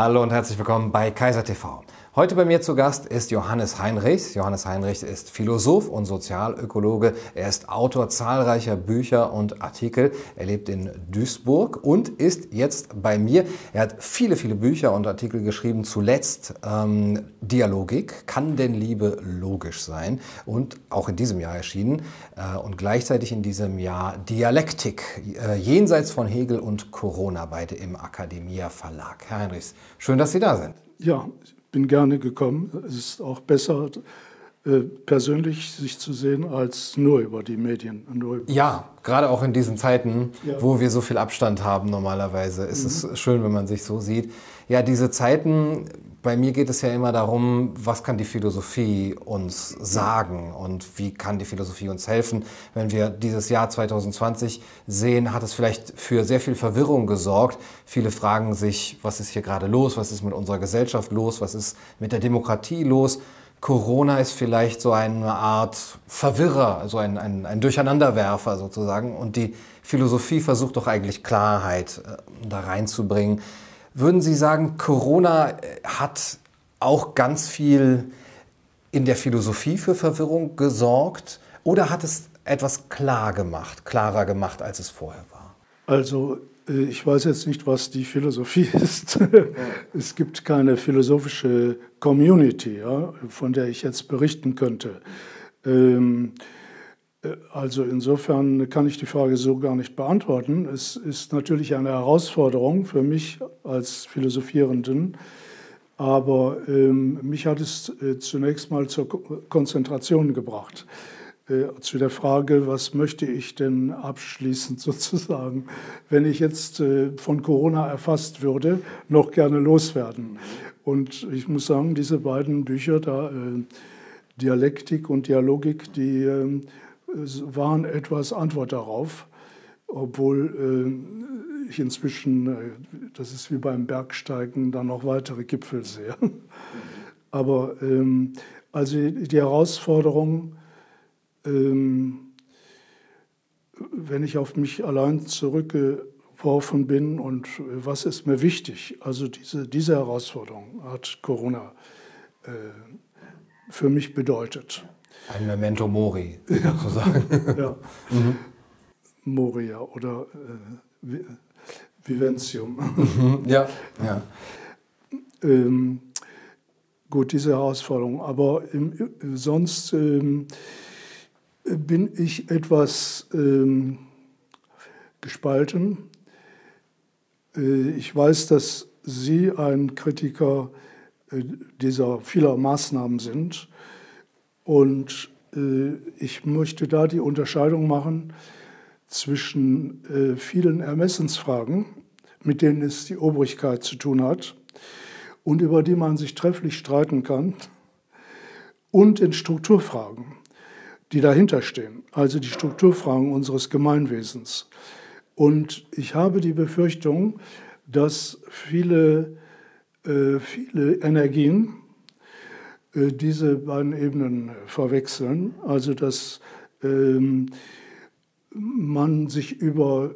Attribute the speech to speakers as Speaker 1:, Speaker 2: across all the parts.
Speaker 1: Hallo und herzlich willkommen bei Kaiser TV. Heute bei mir zu Gast ist Johannes Heinrichs. Johannes Heinrichs ist Philosoph und Sozialökologe. Er ist Autor zahlreicher Bücher und Artikel. Er lebt in Duisburg und ist jetzt bei mir. Er hat viele, viele Bücher und Artikel geschrieben. Zuletzt ähm, Dialogik. Kann denn Liebe logisch sein? Und auch in diesem Jahr erschienen. Äh, und gleichzeitig in diesem Jahr Dialektik. Äh, jenseits von Hegel und Corona. Beide im Akademia Verlag. Herr Heinrichs, schön, dass Sie da sind.
Speaker 2: Ja, bin gerne gekommen. Es ist auch besser, äh, persönlich sich zu sehen, als nur über die Medien.
Speaker 1: Über ja, gerade auch in diesen Zeiten, ja. wo wir so viel Abstand haben normalerweise, ist mhm. es schön, wenn man sich so sieht. Ja, diese Zeiten, bei mir geht es ja immer darum, was kann die Philosophie uns sagen und wie kann die Philosophie uns helfen. Wenn wir dieses Jahr 2020 sehen, hat es vielleicht für sehr viel Verwirrung gesorgt. Viele fragen sich, was ist hier gerade los, was ist mit unserer Gesellschaft los, was ist mit der Demokratie los. Corona ist vielleicht so eine Art Verwirrer, so ein, ein, ein Durcheinanderwerfer sozusagen. Und die Philosophie versucht doch eigentlich Klarheit äh, da reinzubringen. Würden Sie sagen, Corona äh, hat auch ganz viel in der Philosophie für Verwirrung gesorgt oder hat es etwas klar gemacht, klarer gemacht, als es vorher war?
Speaker 2: Also äh, ich weiß jetzt nicht, was die Philosophie ist. Es gibt keine philosophische Community, ja, von der ich jetzt berichten könnte. Ähm, äh, also insofern kann ich die Frage so gar nicht beantworten. Es ist natürlich eine Herausforderung für mich als Philosophierenden, aber ähm, mich hat es äh, zunächst mal zur Konzentration gebracht. Äh, zu der Frage, was möchte ich denn abschließend sozusagen, wenn ich jetzt äh, von Corona erfasst würde, noch gerne loswerden. Und ich muss sagen, diese beiden Bücher da, äh, Dialektik und Dialogik, die ähm, waren etwas Antwort darauf, obwohl äh, ich inzwischen, äh, das ist wie beim Bergsteigen, dann noch weitere Gipfel sehe. Aber ähm, also die Herausforderung, ähm, wenn ich auf mich allein zurückgeworfen bin und äh, was ist mir wichtig, also diese, diese Herausforderung hat Corona für mich bedeutet.
Speaker 1: Ein Memento Mori, sozusagen.
Speaker 2: ja. mhm. Moria oder äh, Viventium.
Speaker 1: Mhm. Ja, ja.
Speaker 2: Ähm, gut, diese Herausforderung. Aber im, sonst ähm, bin ich etwas ähm, gespalten. Äh, ich weiß, dass Sie ein Kritiker äh, dieser vieler Maßnahmen sind. Und äh, ich möchte da die Unterscheidung machen zwischen äh, vielen Ermessensfragen, mit denen es die Obrigkeit zu tun hat und über die man sich trefflich streiten kann, und den Strukturfragen, die dahinter stehen, also die Strukturfragen unseres Gemeinwesens. Und ich habe die Befürchtung, dass viele, äh, viele Energien, diese beiden Ebenen verwechseln. Also dass ähm, man sich über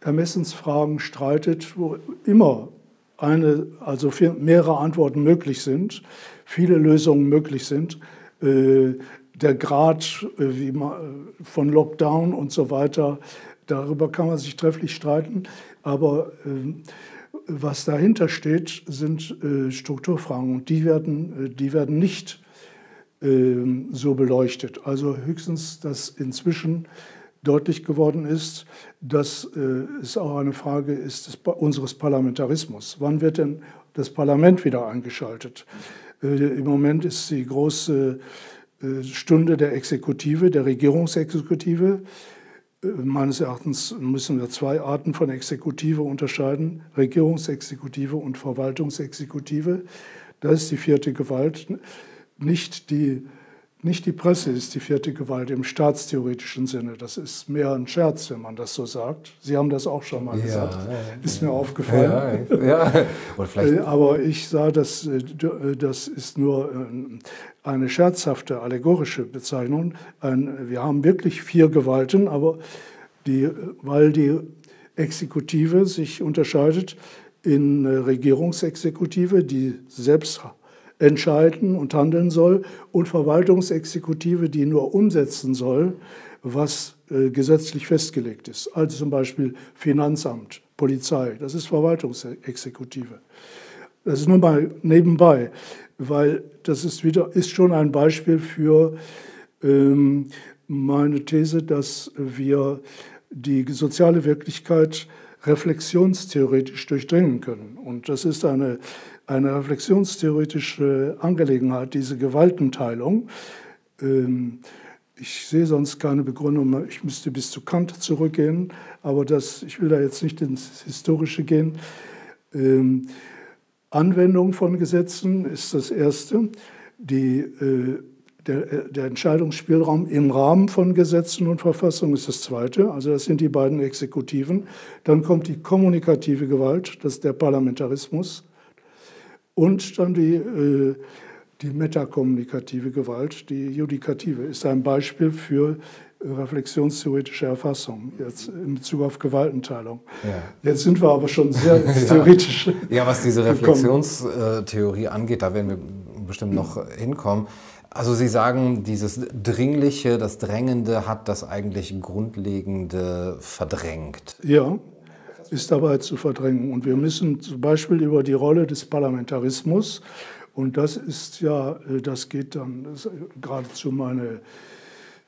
Speaker 2: Ermessensfragen streitet, wo immer eine, also mehrere Antworten möglich sind, viele Lösungen möglich sind. Äh, der Grad äh, man, von Lockdown und so weiter, darüber kann man sich trefflich streiten. Aber äh, was dahinter steht, sind äh, Strukturfragen und die werden, äh, die werden nicht äh, so beleuchtet. Also höchstens, dass inzwischen deutlich geworden ist, dass äh, es auch eine Frage ist unseres Parlamentarismus. Wann wird denn das Parlament wieder eingeschaltet? Äh, Im Moment ist die große Stunde der Exekutive, der Regierungsexekutive. Meines Erachtens müssen wir zwei Arten von Exekutive unterscheiden, Regierungsexekutive und Verwaltungsexekutive. Das ist die vierte Gewalt, nicht die nicht die Presse ist die vierte Gewalt im staatstheoretischen Sinne. Das ist mehr ein Scherz, wenn man das so sagt. Sie haben das auch schon mal ja, gesagt. Ist mir aufgefallen. Ja, äh, Aber ich sah, das, äh, äh, das ist nur eine scherzhafte, allegorische Bezeichnung. Wir haben wirklich vier Gewalten, aber die, weil die Exekutive sich unterscheidet in Regierungsexekutive, die selbst entscheiden und handeln soll, und Verwaltungsexekutive, die nur umsetzen soll, was äh, gesetzlich festgelegt ist. Also zum Beispiel Finanzamt, Polizei, das ist Verwaltungsexekutive. Das ist nur mal nebenbei, weil das ist, wieder, ist schon ein Beispiel für ähm, meine These, dass wir die soziale Wirklichkeit reflexionstheoretisch durchdringen können. Und das ist eine, eine reflexionstheoretische Angelegenheit, diese Gewaltenteilung. Ähm, ich sehe sonst keine Begründung, ich müsste bis zu Kant zurückgehen, aber das, ich will da jetzt nicht ins Historische gehen. Ähm, Anwendung von Gesetzen ist das Erste. Die, äh, der, der, Entscheidungsspielraum im Rahmen von Gesetzen und Verfassung ist das Zweite. Also das sind die beiden Exekutiven. Dann kommt die kommunikative Gewalt, das ist der Parlamentarismus. Und dann die äh, die metakommunikative Gewalt, die Judikative, ist ein Beispiel für reflexionstheoretische Erfassung, jetzt in Bezug auf Gewaltenteilung. Ja. Jetzt sind wir aber schon sehr theoretisch.
Speaker 1: ja. ja, was diese Reflexionstheorie angeht, da werden wir bestimmt noch hinkommen. Also Sie sagen, dieses Dringliche, das Drängende hat das eigentlich Grundlegende verdrängt.
Speaker 2: Ja, ist dabei zu verdrängen. Und wir müssen zum Beispiel über die Rolle des Parlamentarismus und das ist ja, äh, das geht dann das geradezu meine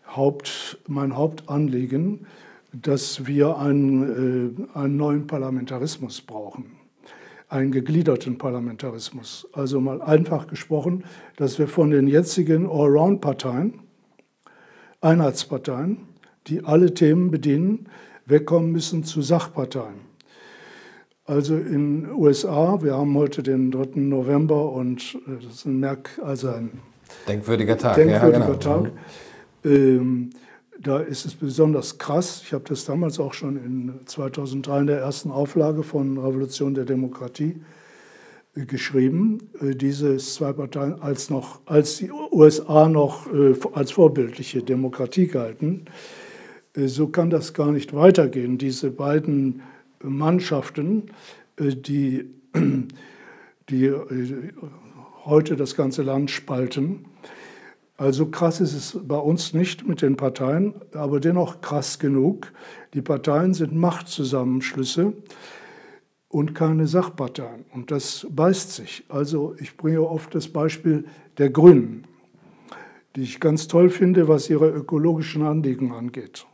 Speaker 2: Haupt, mein Hauptanliegen, dass wir einen, äh, einen neuen Parlamentarismus brauchen, einen gegliederten Parlamentarismus. Also mal einfach gesprochen, dass wir von den jetzigen Allround-Parteien, Einheitsparteien, die alle Themen bedienen, wegkommen müssen zu Sachparteien. Also in den USA, wir haben heute den 3. November und äh, das ist ein Merk, also ein
Speaker 1: denkwürdiger Tag.
Speaker 2: Denkwürdiger ja, genau. Tag. Ähm, da ist es besonders krass. Ich habe das damals auch schon in 2003 in der ersten Auflage von Revolution der Demokratie äh, geschrieben. Äh, diese zwei Parteien als, noch, als die USA noch äh, als vorbildliche Demokratie galten. So kann das gar nicht weitergehen. Diese beiden Mannschaften, äh, die, die äh, heute das ganze Land spalten. Also krass ist es bei uns nicht mit den Parteien, aber dennoch krass genug. Die Parteien sind Machtzusammenschlüsse und keine Sachparteien. Und das beißt sich. Also ich bringe oft das Beispiel der Grünen, die ich ganz toll finde, was ihre ökologischen Anliegen angeht.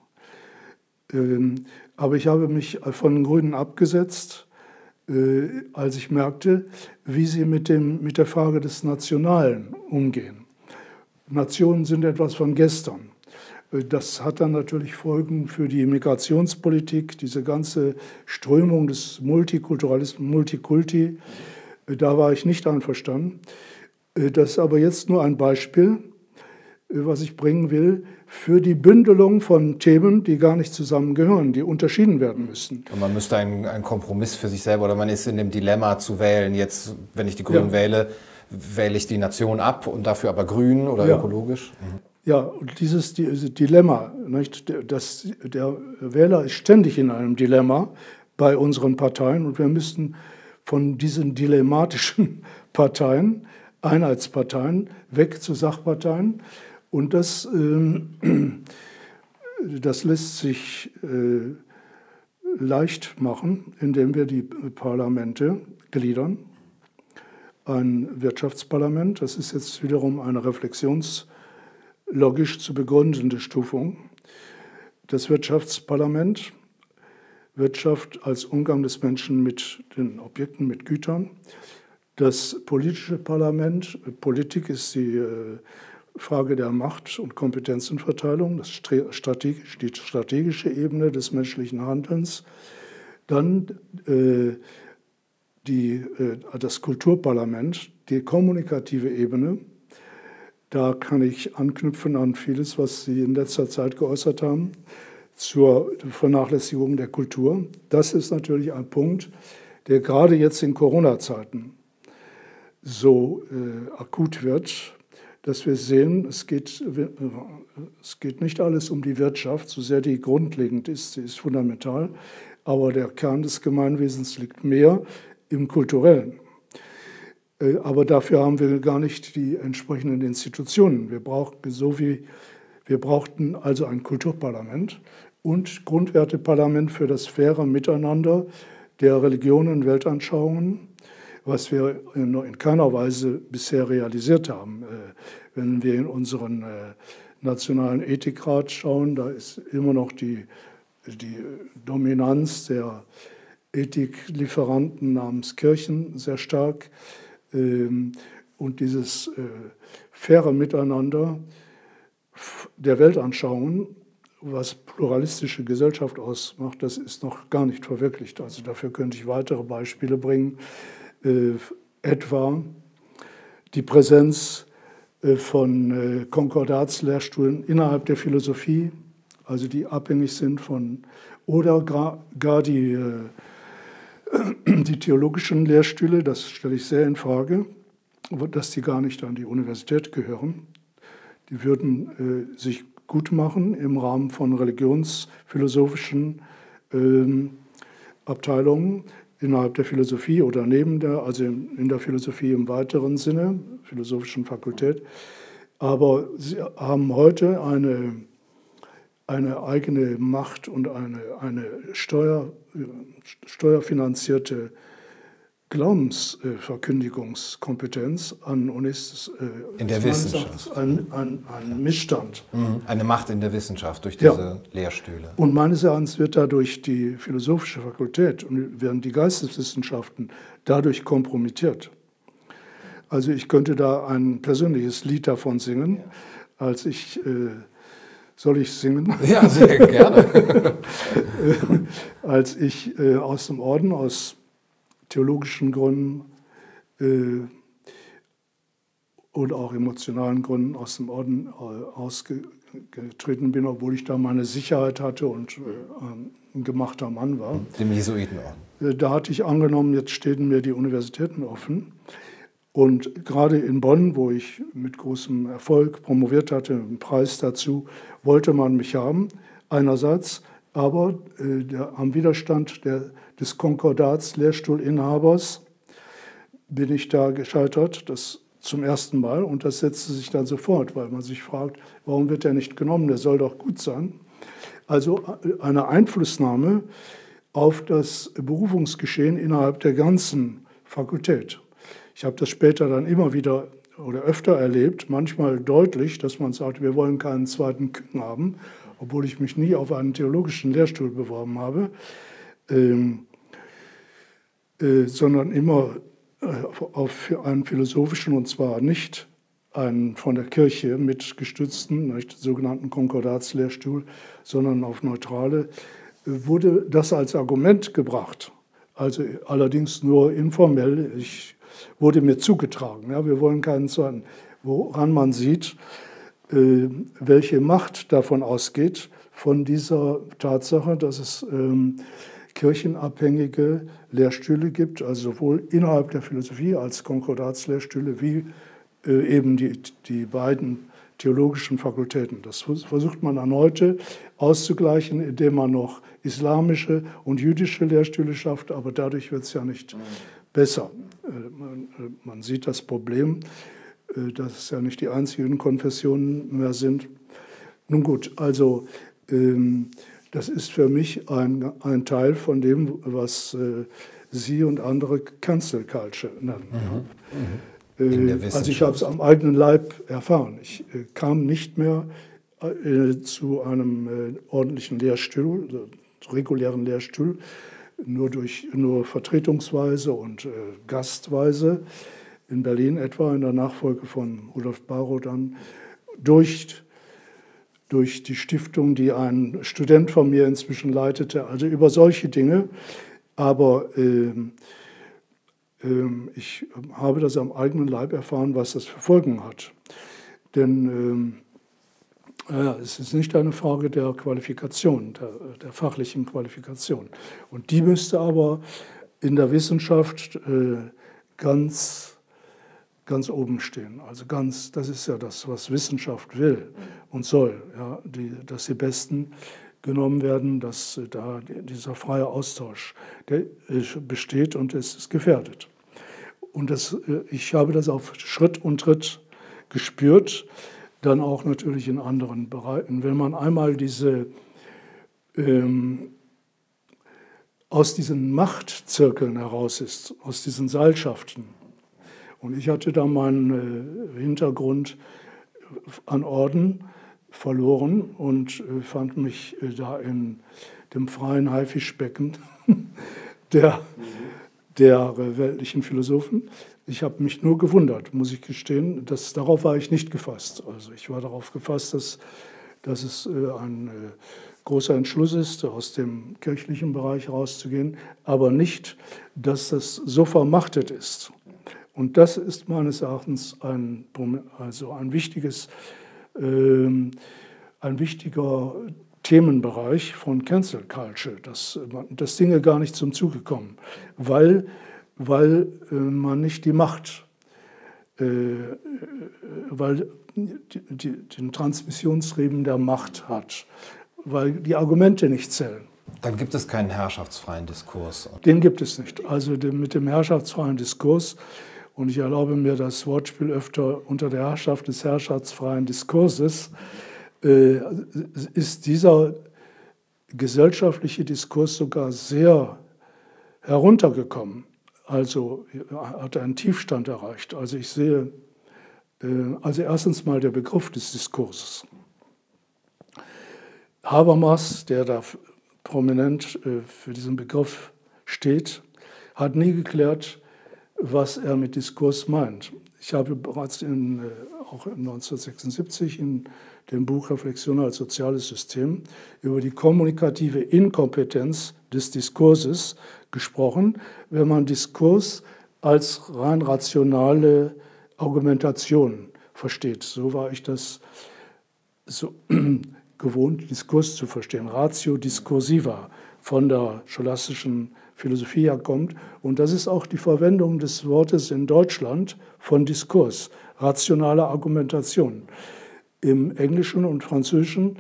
Speaker 2: Ähm, aber ich habe mich von den Grünen abgesetzt, äh, als ich merkte, wie sie mit, dem, mit der Frage des Nationalen umgehen. Nationen sind etwas von gestern. Äh, das hat dann natürlich Folgen für die Migrationspolitik, diese ganze Strömung des Multikulturalismus, Multikulti. Äh, da war ich nicht einverstanden. Das ist aber jetzt nur ein Beispiel, was ich bringen will für die Bündelung von Themen, die gar nicht zusammengehören, die unterschieden werden müssen.
Speaker 1: Und man müsste einen, einen Kompromiss für sich selber oder man ist in dem Dilemma zu wählen, jetzt, wenn ich die Grünen ja. wähle, wähle ich die Nation ab und dafür aber grün oder ja. ökologisch?
Speaker 2: Mhm. Ja, und dieses Dilemma, nicht, das, der Wähler ist ständig in einem Dilemma bei unseren Parteien und wir müssten von diesen dilemmatischen Parteien, Einheitsparteien, weg zu Sachparteien und das, ähm, das lässt sich äh, leicht machen, indem wir die Parlamente gliedern. Ein Wirtschaftsparlament, das ist jetzt wiederum eine reflexionslogisch zu begründende Stufung. Das Wirtschaftsparlament, Wirtschaft als Umgang des Menschen mit den Objekten, mit Gütern. Das politische Parlament, Politik ist die äh, Frage der Macht- und Kompetenzenverteilung, das strategisch, die strategische Ebene des menschlichen Handelns. Dann äh, die, äh, das Kulturparlament, die kommunikative Ebene. Da kann ich anknüpfen an vieles, was Sie in letzter Zeit geäußert haben, zur Vernachlässigung der Kultur. Das ist natürlich ein Punkt, der gerade jetzt in Corona-Zeiten so äh, akut wird, dass wir sehen, es geht, es geht nicht alles um die Wirtschaft, so sehr die grundlegend ist, sie ist fundamental, aber der Kern des Gemeinwesens liegt mehr im kulturellen. Äh, aber dafür haben wir gar nicht die entsprechenden Institutionen. Wir, brauchen so wie, wir brauchten also ein Kulturparlament und Grundwerteparlament für das faire Miteinander der Religionen Weltanschauungen, was wir in keiner Weise bisher realisiert haben. Äh, wenn wir in unseren äh, nationalen Ethikrat schauen, da ist immer noch die, die Dominanz der Ethiklieferanten namens Kirchen sehr stark. Ähm, und dieses äh, faire Miteinander der Weltanschauungen, was pluralistische Gesellschaft ausmacht, das ist noch gar nicht verwirklicht. Also dafür könnte ich weitere Beispiele bringen, etwa die Präsenz äh, von Konkordatslehrstühlen innerhalb der Philosophie, also die abhängig sind von, oder gar die die theologischen Lehrstühle, das stelle ich sehr in Frage, dass die gar nicht an die Universität gehören. Die würden äh, sich gut machen im Rahmen von religionsphilosophischen äh, Abteilungen innerhalb der Philosophie oder neben der, also in der Philosophie im weiteren Sinne, philosophischen Fakultät. Aber sie haben heute eine eine eigene Macht und eine, eine Steuer, steuerfinanzierte Glaubensverkündigungskompetenz an
Speaker 1: Unis. Äh, in der Wissenschaft.
Speaker 2: Ein, ein, ein, Missstand.
Speaker 1: Mhm. Eine Macht in der Wissenschaft durch diese ja. Lehrstühle.
Speaker 2: Und meines Erachtens wird dadurch die philosophische Fakultät und werden die Geisteswissenschaften dadurch kompromittiert. Also ich könnte da ein persönliches Lied davon singen, als ich äh, soll ich singen?
Speaker 1: Ja, sehr gerne.
Speaker 2: Als ich äh, aus dem Orden, aus theologischen Gründen äh, und auch emotionalen Gründen aus dem Orden äh, ausgetreten bin, obwohl ich da meine Sicherheit hatte und äh, ein gemachter Mann war.
Speaker 1: Dem Jesuitenorden.
Speaker 2: Äh, da hatte ich angenommen, jetzt stehen mir die Universitäten offen. Und gerade in Bonn, wo ich mit großem Erfolg promoviert hatte, einen Preis dazu, wollte man mich haben, einerseits, aber äh, der, am Widerstand der, des Konkordats Lehrstuhlinhabers bin ich da gescheitert, das zum ersten Mal. Und das setzte sich dann sofort, weil man sich fragt, warum wird er nicht genommen, der soll doch gut sein. Also äh, eine Einflussnahme auf das Berufungsgeschehen innerhalb der ganzen Fakultät. Ich habe das später dann immer wieder oder öfter erlebt, manchmal deutlich, dass man sagt, wir wollen keinen zweiten Küken haben, obwohl ich mich nie auf einen theologischen Lehrstuhl beworben habe, ähm, äh, sondern immer äh, auf einen philosophischen und zwar nicht einen von der Kirche mitgestützten, nicht, sogenannten Konkordatslehrstuhl, sondern auf neutrale, äh, wurde das als Argument gebracht. Also allerdings nur informell. Ich wurde mir zugetragen. Ja, wir wollen keinen Zorn, woran man sieht, äh, welche Macht davon ausgeht, von dieser Tatsache, dass es ähm, kirchenabhängige Lehrstühle gibt, also sowohl innerhalb der Philosophie als Konkordatslehrstühle wie äh, eben die, die beiden theologischen Fakultäten. Das versucht man an heute auszugleichen, indem man noch islamische und jüdische Lehrstühle schafft, aber dadurch wird es ja nicht besser. Äh, äh, man sieht das Problem, dass es ja nicht die einzigen Konfessionen mehr sind. Nun gut, also ähm, das ist für mich ein, ein Teil von dem, was Sie und andere Cancel Culture nennen. Mhm. Mhm. Also ich habe es am eigenen Leib erfahren. Ich kam nicht mehr zu einem ordentlichen Lehrstuhl, regulären Lehrstuhl, nur, durch, nur vertretungsweise und äh, gastweise, in Berlin etwa, in der Nachfolge von Rudolf Barrow dann, durch, durch die Stiftung, die ein Student von mir inzwischen leitete, also über solche Dinge. Aber äh, äh, ich habe das am eigenen Leib erfahren, was das für Folgen hat. Denn ähm, ja, es ist nicht eine Frage der Qualifikation, der, der, fachlichen Qualifikation. Und die müsste aber in der Wissenschaft äh, ganz, ganz oben stehen. Also ganz, das ist ja das, was Wissenschaft will und soll, ja, die, dass die Besten genommen werden, dass da dieser freie Austausch der besteht und es ist gefährdet. Und das, ich habe das auf Schritt und Tritt gespürt, dann auch natürlich in anderen Bereichen. Wenn man einmal diese ähm, aus diesen Machtzirkeln heraus ist, aus diesen Seilschaften. Und ich hatte da meinen äh, Hintergrund an Orden verloren und äh, fand mich äh, da in dem freien Haifischbecken der, der weltlichen Philosophen. Ich habe mich nur gewundert, muss ich gestehen. dass darauf war ich nicht gefasst. Also ich war darauf gefasst, dass, dass es ein großer Entschluss ist, aus dem kirchlichen Bereich rauszugehen, aber nicht, dass das so vermachtet ist. Und das ist meines Erachtens ein, also ein, wichtiges, äh, ein wichtiger Themenbereich von Cancel Culture, dass, dass Dinge gar nicht zum Zuge kommen, weil, weil äh, man nicht die Macht, äh, weil die, die, den Transmissionsriemen der Macht hat weil die Argumente nicht zählen.
Speaker 1: Dann gibt es keinen herrschaftsfreien Diskurs.
Speaker 2: Den gibt es nicht. Also mit dem herrschaftsfreien Diskurs, und ich erlaube mir das Wortspiel öfter unter der Herrschaft des herrschaftsfreien Diskurses, äh, ist dieser gesellschaftliche Diskurs sogar sehr heruntergekommen. Also hat er einen Tiefstand erreicht. Also ich sehe, äh, also erstens mal der Begriff des Diskurses. Habermas, der da prominent äh, für diesen Begriff steht, hat nie geklärt, was er mit Diskurs meint. Ich habe bereits in, äh, auch 1976 in dem Buch Reflexion als soziales System über die kommunikative Inkompetenz des Diskurses gesprochen, wenn man Diskurs als rein rationale Argumentation versteht. So war ich das so gewohnt, Diskurs zu verstehen. Ratio discursiva von der scholastischen Philosophie herkommt. Und das ist auch die Verwendung des Wortes in Deutschland von Diskurs, rationale Argumentation. Im Englischen und Französischen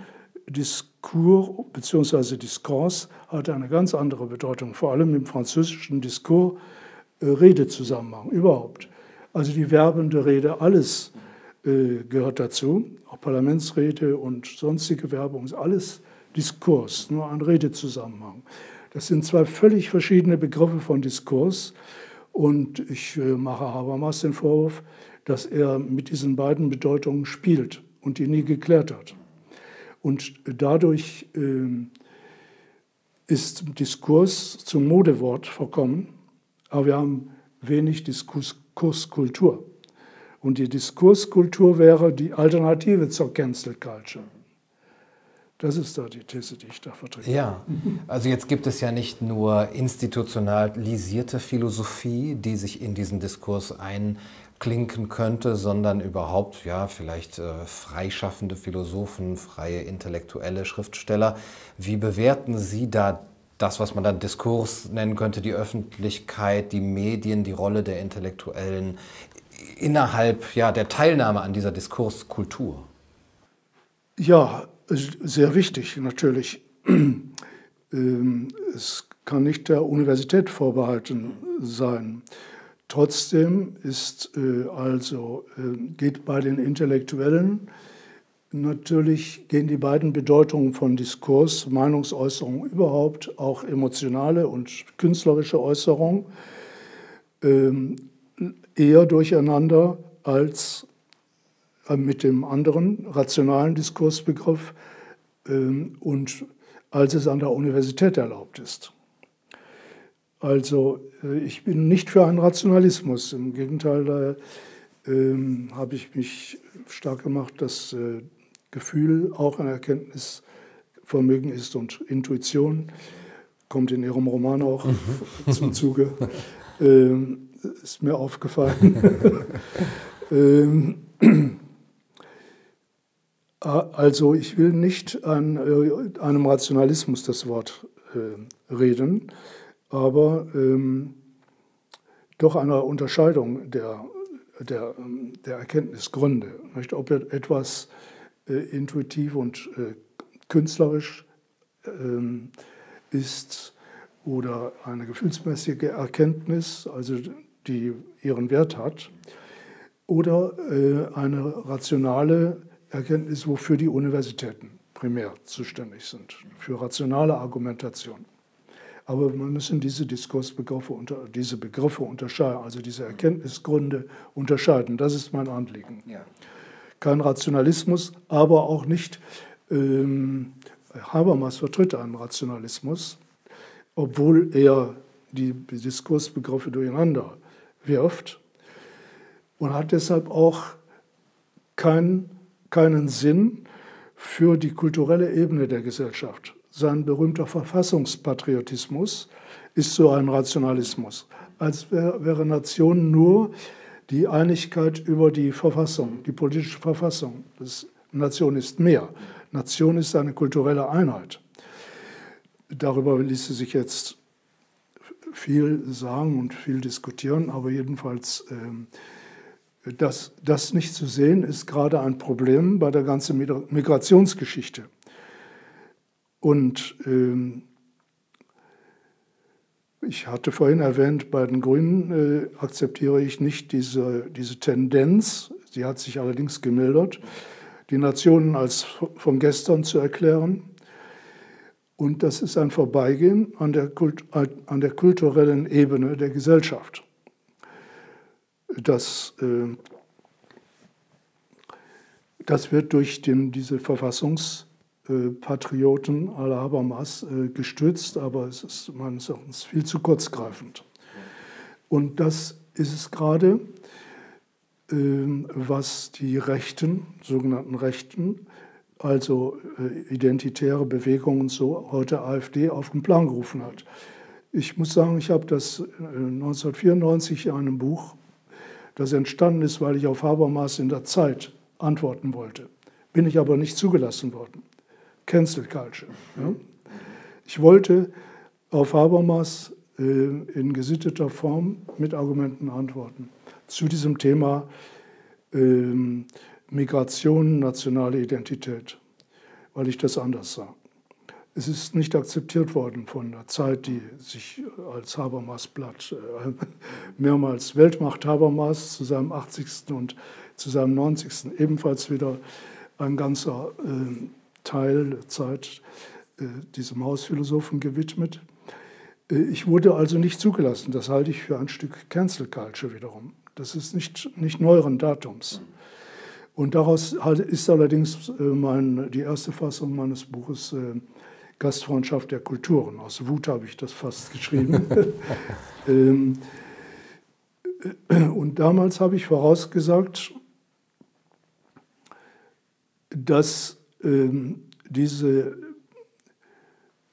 Speaker 2: Diskurs bzw. Diskurs hat eine ganz andere Bedeutung, vor allem im französischen Diskurs äh, Redezusammenhang überhaupt. Also die werbende Rede, alles äh, gehört dazu auch Parlamentsrede und sonstige Werbung, ist alles Diskurs, nur ein Redezusammenhang. Das sind zwei völlig verschiedene Begriffe von Diskurs und ich äh, mache Habermas den Vorwurf, dass er mit diesen beiden Bedeutungen spielt und die nie geklärt hat. Und dadurch äh, ist Diskurs zum Modewort verkommen, aber wir haben wenig Diskurskultur. Und die Diskurskultur wäre die Alternative zur Cancel Culture. Das ist da die These, die ich da vertrete.
Speaker 1: Ja, also jetzt gibt es ja nicht nur institutionalisierte Philosophie, die sich in diesen Diskurs einklinken könnte, sondern überhaupt, ja, vielleicht äh, freischaffende Philosophen, freie intellektuelle Schriftsteller. Wie bewerten Sie da das, was man dann Diskurs nennen könnte, die Öffentlichkeit, die Medien, die Rolle der Intellektuellen innerhalb ja, der Teilnahme an dieser Diskurskultur?
Speaker 2: Ja, sehr wichtig natürlich. Ähm, es kann nicht der Universität vorbehalten sein. Trotzdem ist äh, also äh, geht bei den Intellektuellen natürlich gehen die beiden Bedeutungen von Diskurs, Meinungsäußerung überhaupt, auch emotionale und künstlerische Äußerung, ähm, eher durcheinander als mit dem anderen rationalen Diskursbegriff ähm, und als es an der Universität erlaubt ist. Also äh, ich bin nicht für einen Rationalismus. Im Gegenteil, da ähm, habe ich mich stark gemacht, dass äh, Gefühl auch ein Erkenntnisvermögen ist und Intuition kommt in Ihrem Roman auch mhm. zum Zuge. Ähm, ist mir aufgefallen. ähm, also ich will nicht an äh, einem Rationalismus das Wort äh, reden, aber ähm, doch einer Unterscheidung der, der, der Erkenntnisgründe. Ob etwas äh, intuitiv und künstlerisch ähm, ist oder eine gefühlsmäßige Erkenntnis, also die ihren Wert hat, oder eine rationale Erkenntnis, wofür die Universitäten primär zuständig sind, für rationale Argumentation. Aber man müssen diese Diskursbegriffe unter, diese Begriffe unterscheiden, also diese Erkenntnisgründe unterscheiden. Das ist mein Anliegen. Ja. Kein Rationalismus, aber auch nicht, ähm, Habermas vertritt einen Rationalismus, obwohl er die Diskursbegriffe durcheinander wirft und hat deshalb auch kein, keinen Sinn für die kulturelle Ebene der Gesellschaft sein berühmter Verfassungspatriotismus ist so ein Rationalismus, als wäre Nation nur die Einigkeit über die Verfassung, die politische Verfassung. Das Nation ist mehr. Nation ist eine kulturelle Einheit. Darüber ließe sich jetzt viel sagen und viel diskutieren, aber jedenfalls äh, das, das nicht zu sehen, ist gerade ein Problem bei der ganzen Migrationsgeschichte. Und ähm, ich hatte vorhin erwähnt, bei den Grünen äh, akzeptiere ich nicht diese, diese Tendenz, sie hat sich allerdings gemildert, die Nationen als von gestern zu erklären. Und das ist ein Vorbeigehen an der, Kult, an der kulturellen Ebene der Gesellschaft. Das, äh, das wird durch den, diese Verfassungs- äh, Patrioten aller Habermas äh, gestützt, aber es ist meines Erachtens viel zu kurzgreifend. Und das ist es gerade, ähm, was die Rechten, sogenannten Rechten, also äh, identitäre Bewegungen, so heute AfD, auf den Plan gerufen hat. Ich muss sagen, ich habe das 1994 in einem Buch, das entstanden ist, weil ich auf Habermas in der Zeit antworten wollte. Bin ich aber nicht zugelassen worden. Cancel Culture. Ja. Ich wollte auf Habermas äh, in gesitteter Form mit Argumenten antworten zu diesem Thema äh, Migration, nationale Identität, weil ich das anders sah. Es ist nicht akzeptiert worden von der Zeit, die sich als Habermas-Blatt äh, mehrmals Weltmacht Habermas zu seinem 80. und zu seinem 90. ebenfalls wieder ein ganzer äh, Teil der Zeit äh, diesem Hausphilosophen gewidmet. Ich wurde also nicht zugelassen. Das halte ich für ein Stück Cancel Culture wiederum. Das ist nicht, nicht neueren Datums. Und daraus ist allerdings mein, die erste Fassung meines Buches Gastfreundschaft der Kulturen. Aus Wut habe ich das fast geschrieben. Ähm, und damals habe ich vorausgesagt, dass ähm, diese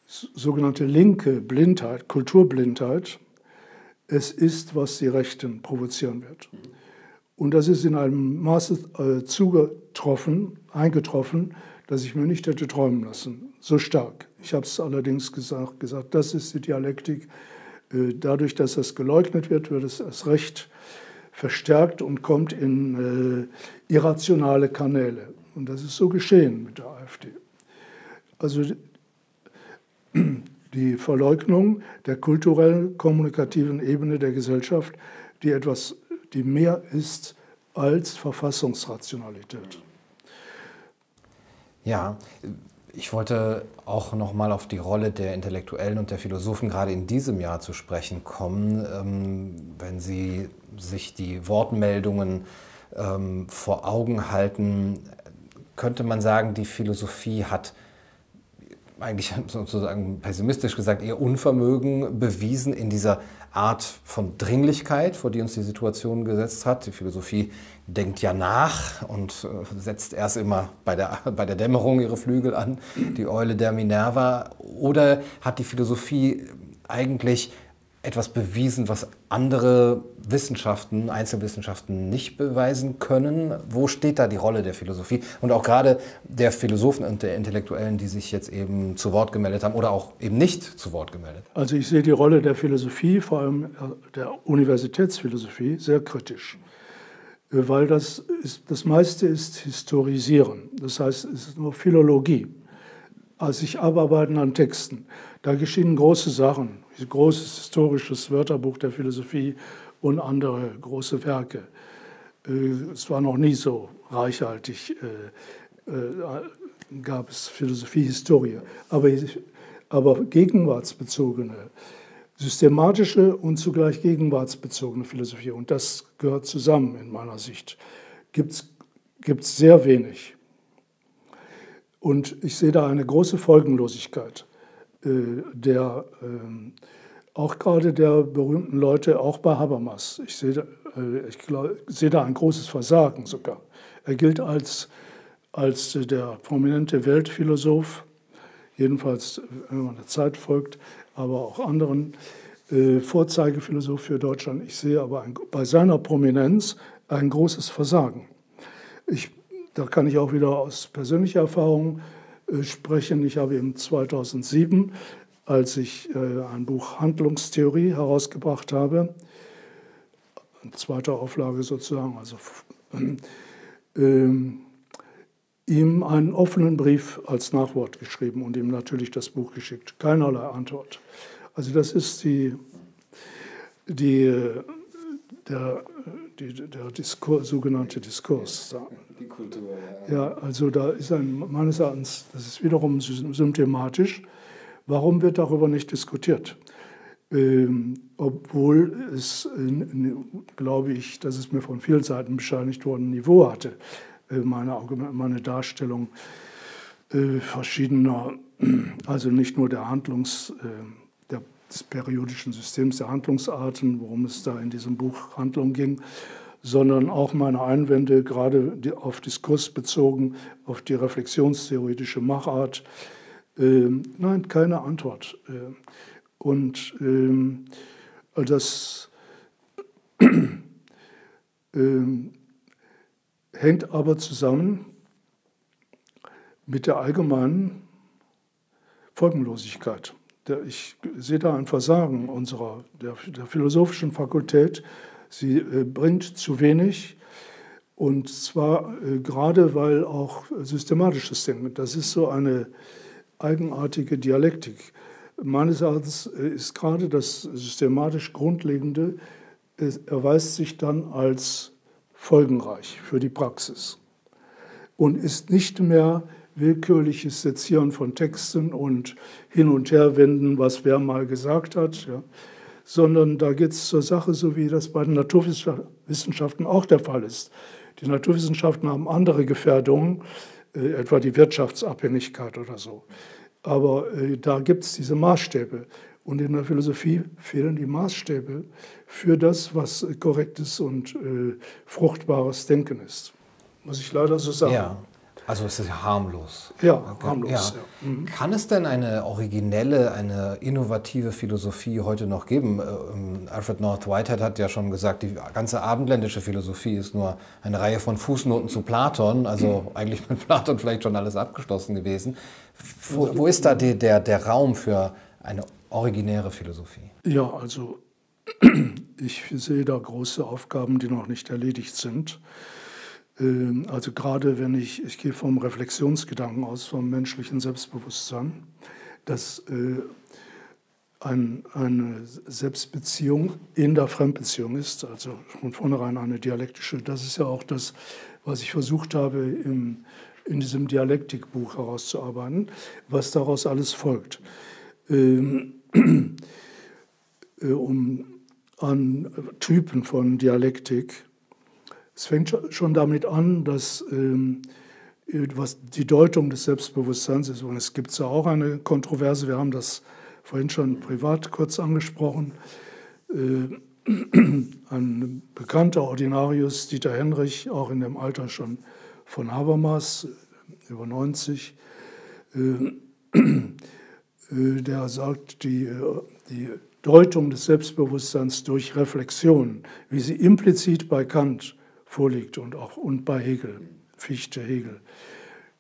Speaker 2: sogenannte linke Blindheit, Kulturblindheit, es ist, was die Rechten provozieren wird. Und das ist in einem Maße äh, zugetroffen, eingetroffen, dass ich mir nicht hätte träumen lassen. So stark. Ich habe es allerdings gesagt, gesagt, das ist die Dialektik. Äh, dadurch, dass das geleugnet wird, wird es als Recht verstärkt und kommt in äh, irrationale Kanäle. Und das ist so geschehen mit der AfD. Also die Verleugnung der kulturellen, kommunikativen Ebene der Gesellschaft, die etwas, die mehr ist als Verfassungsrationalität.
Speaker 1: Ja, ich wollte auch noch mal auf die Rolle der Intellektuellen und der Philosophen gerade in diesem Jahr zu sprechen kommen, ähm, wenn Sie sich die Wortmeldungen ähm, vor Augen halten könnte man sagen, die Philosophie hat eigentlich sozusagen pessimistisch gesagt ihr Unvermögen bewiesen in dieser Art von Dringlichkeit, vor die uns die Situation gesetzt hat. Die Philosophie denkt ja nach und äh, setzt erst immer bei der, bei der Dämmerung ihre Flügel an, die Eule der Minerva. Oder hat die Philosophie eigentlich etwas bewiesen, was andere Wissenschaften, Einzelwissenschaften nicht beweisen können. Wo steht da die Rolle der Philosophie und auch gerade der Philosophen und der Intellektuellen, die sich jetzt eben zu Wort gemeldet haben oder auch eben nicht zu Wort gemeldet?
Speaker 2: Also ich sehe die Rolle der Philosophie, vor allem der Universitätsphilosophie, sehr kritisch, weil das, ist, das meiste ist Historisieren. Das heißt, es ist nur Philologie. sich abarbeiten an Texten. Da geschehen große Sachen, großes historisches Wörterbuch der Philosophie und andere große Werke. Äh, es war noch nie so reichhaltig, äh, äh, gab es Philosophie-Historie. Aber, aber gegenwartsbezogene, systematische und zugleich gegenwartsbezogene Philosophie, und das gehört zusammen in meiner Sicht, gibt es sehr wenig. Und ich sehe da eine große Folgenlosigkeit äh, der, äh, auch gerade der berühmten Leute, auch bei Habermas. Ich sehe, äh, ich da ein großes Versagen sogar. Er gilt als, als der prominente Weltphilosoph, jedenfalls, wenn man der Zeit folgt, aber auch anderen äh, Vorzeigephilosoph für Deutschland. Ich sehe aber ein, bei seiner Prominenz ein großes Versagen. Ich da kann ich auch wieder aus persönlicher Erfahrung äh, sprechen. Ich habe im 2007, als ich äh, ein Buch Handlungstheorie herausgebracht habe, zweite Auflage sozusagen, also ähm, ihm einen offenen Brief als Nachwort geschrieben und ihm natürlich das Buch geschickt. Keinerlei Antwort. Also das ist die, die, der, die, der Diskurs, sogenannte Diskurs. Die Kultur, ja. Ja, also da ist ein, meines Erachtens, das ist wiederum symptomatisch. Warum wird darüber nicht diskutiert? Ähm, obwohl es, glaube ich, dass es mir von vielen Seiten bescheinigt worden, Niveau hatte, meine, meine Darstellung äh, verschiedener, also nicht nur der Handlungs, äh, der, des periodischen Systems der Handlungsarten, worum es da in diesem Buch Handlung ging, sondern auch meine Einwände, gerade auf Diskurs bezogen, auf die reflexionstheoretische Machart. Ähm, nein, keine Antwort. Äh, und ähm, das ähm, hängt aber zusammen mit der allgemeinen Folgenlosigkeit. Ich sehe da ein Versagen unserer, der, der philosophischen Fakultät, Sie äh, bringt zu wenig und zwar äh, gerade weil auch systematisches Denken, das ist so eine eigenartige Dialektik. Meines Erachtens äh, ist gerade das systematisch Grundlegende, erweist sich dann als folgenreich für die Praxis und ist nicht mehr willkürliches Sezieren von Texten und hin und her wenden, was wer mal gesagt hat. Ja sondern da geht es zur Sache, so wie das bei den Naturwissenschaften auch der Fall ist. Die Naturwissenschaften haben andere Gefährdungen, äh, etwa die Wirtschaftsabhängigkeit oder so. Aber äh, da gibt es diese Maßstäbe. Und in der Philosophie fehlen die Maßstäbe für das, was korrektes und äh, fruchtbares Denken ist. Muss ich leider so sagen.
Speaker 1: Ja. Also es ist harmlos.
Speaker 2: Ja, harmlos. Ja.
Speaker 1: Ja. Mhm. Kann es denn eine originelle, eine innovative Philosophie heute noch geben? Ähm, Alfred North Whitehead hat ja schon gesagt, die ganze abendländische Philosophie ist nur eine Reihe von Fußnoten zu Platon, also mhm. eigentlich mit Platon vielleicht schon alles abgeschlossen gewesen. Wo, wo ist da die, der, der Raum für eine originäre Philosophie?
Speaker 2: Ja, also ich sehe da große Aufgaben, die noch nicht erledigt sind. Ähm, also gerade wenn ich, ich gehe vom Reflexionsgedanken aus, vom menschlichen Selbstbewusstsein, dass äh, ein, eine Selbstbeziehung in der Fremdbeziehung ist, also von vornherein eine dialektische. Das ist ja auch das, was ich versucht habe, im, in diesem Dialektikbuch herauszuarbeiten, was daraus alles folgt. Ähm, äh, um an Typen von Dialektik es fängt schon damit an, dass ähm, was die Deutung des Selbstbewusstseins ist. Und es gibt ja auch eine Kontroverse, wir haben das vorhin schon privat kurz angesprochen. Äh, ein bekannter Ordinarius, Dieter Henrich, auch in dem Alter schon von Habermas, über 90, äh, äh, der sagt, die, äh, die Deutung des Selbstbewusstseins durch Reflexion, wie sie implizit bei Kant vorliegt und auch und bei Hegel, Fichte, Hegel.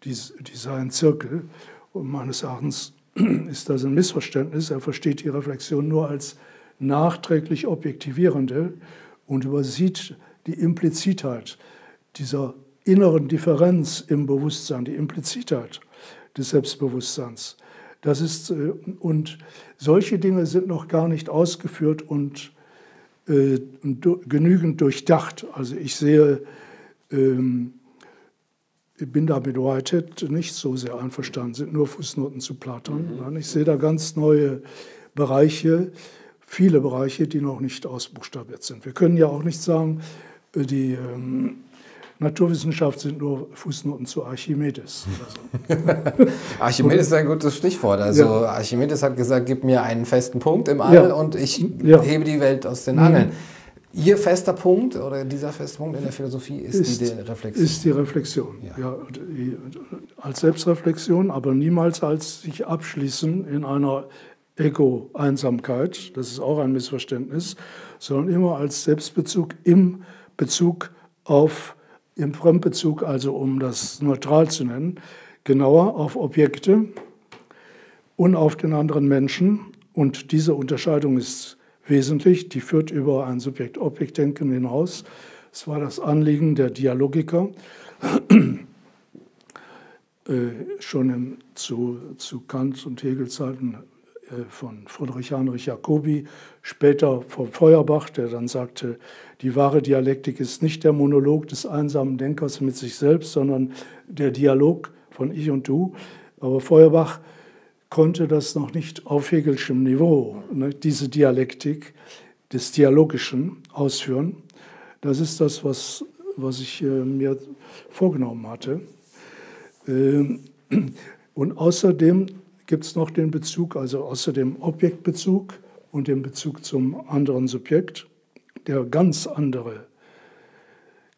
Speaker 2: Die, die seien Zirkel. Und meines Erachtens ist das ein Missverständnis. Er versteht die Reflexion nur als nachträglich objektivierende und übersieht die Implizitheit dieser inneren Differenz im Bewusstsein, die Implizitheit, des Selbstbewusstseins. Das ist, äh, und solche Dinge sind noch gar nicht ausgeführt und äh, genügend durchdacht. Also ich sehe, ähm, ich bin da mit Whitehead nicht so sehr einverstanden, sind nur Fußnoten zu Platon. Mhm. Ich sehe da ganz neue Bereiche, viele Bereiche, die noch nicht ausbuchstabiert sind. Wir können ja auch nicht sagen, äh, die ähm, Naturwissenschaft sind nur Fußnoten zu Archimedes.
Speaker 1: So. Archimedes ist ein gutes Stichwort. Also ja. Archimedes hat gesagt, gib mir einen festen Punkt im All ja. und ich ja. hebe die Welt aus den Angeln. Mhm. Ihr fester Punkt oder dieser feste Punkt in der Philosophie ist, ist die Reflexion.
Speaker 2: Ist die Reflexion, ja. als Selbstreflexion, aber niemals als sich abschließen in einer Ego-Einsamkeit, das ist auch ein Missverständnis, sondern immer als Selbstbezug im Bezug auf, im Fremdbezug, also um das neutral zu nennen, genauer auf Objekte und auf den anderen Menschen. Und diese Unterscheidung ist wesentlich, die führt über ein Subjekt-Objekt-Denken hinaus. Es war das Anliegen der Dialogiker, äh, schon im, zu, zu Kant und Hegel Zeiten von Friedrich Heinrich Jacobi, später von Feuerbach, der dann sagte, die wahre Dialektik ist nicht der Monolog des einsamen Denkers mit sich selbst, sondern der Dialog von Ich und Du. Aber Feuerbach konnte das noch nicht auf Hegelschem Niveau, ne, diese Dialektik des Dialogischen ausführen. Das ist das, was, was ich äh, mir vorgenommen hatte. Ähm, und außerdem gibt es noch den Bezug, also außer dem Objektbezug und dem Bezug zum anderen Subjekt, der ganz andere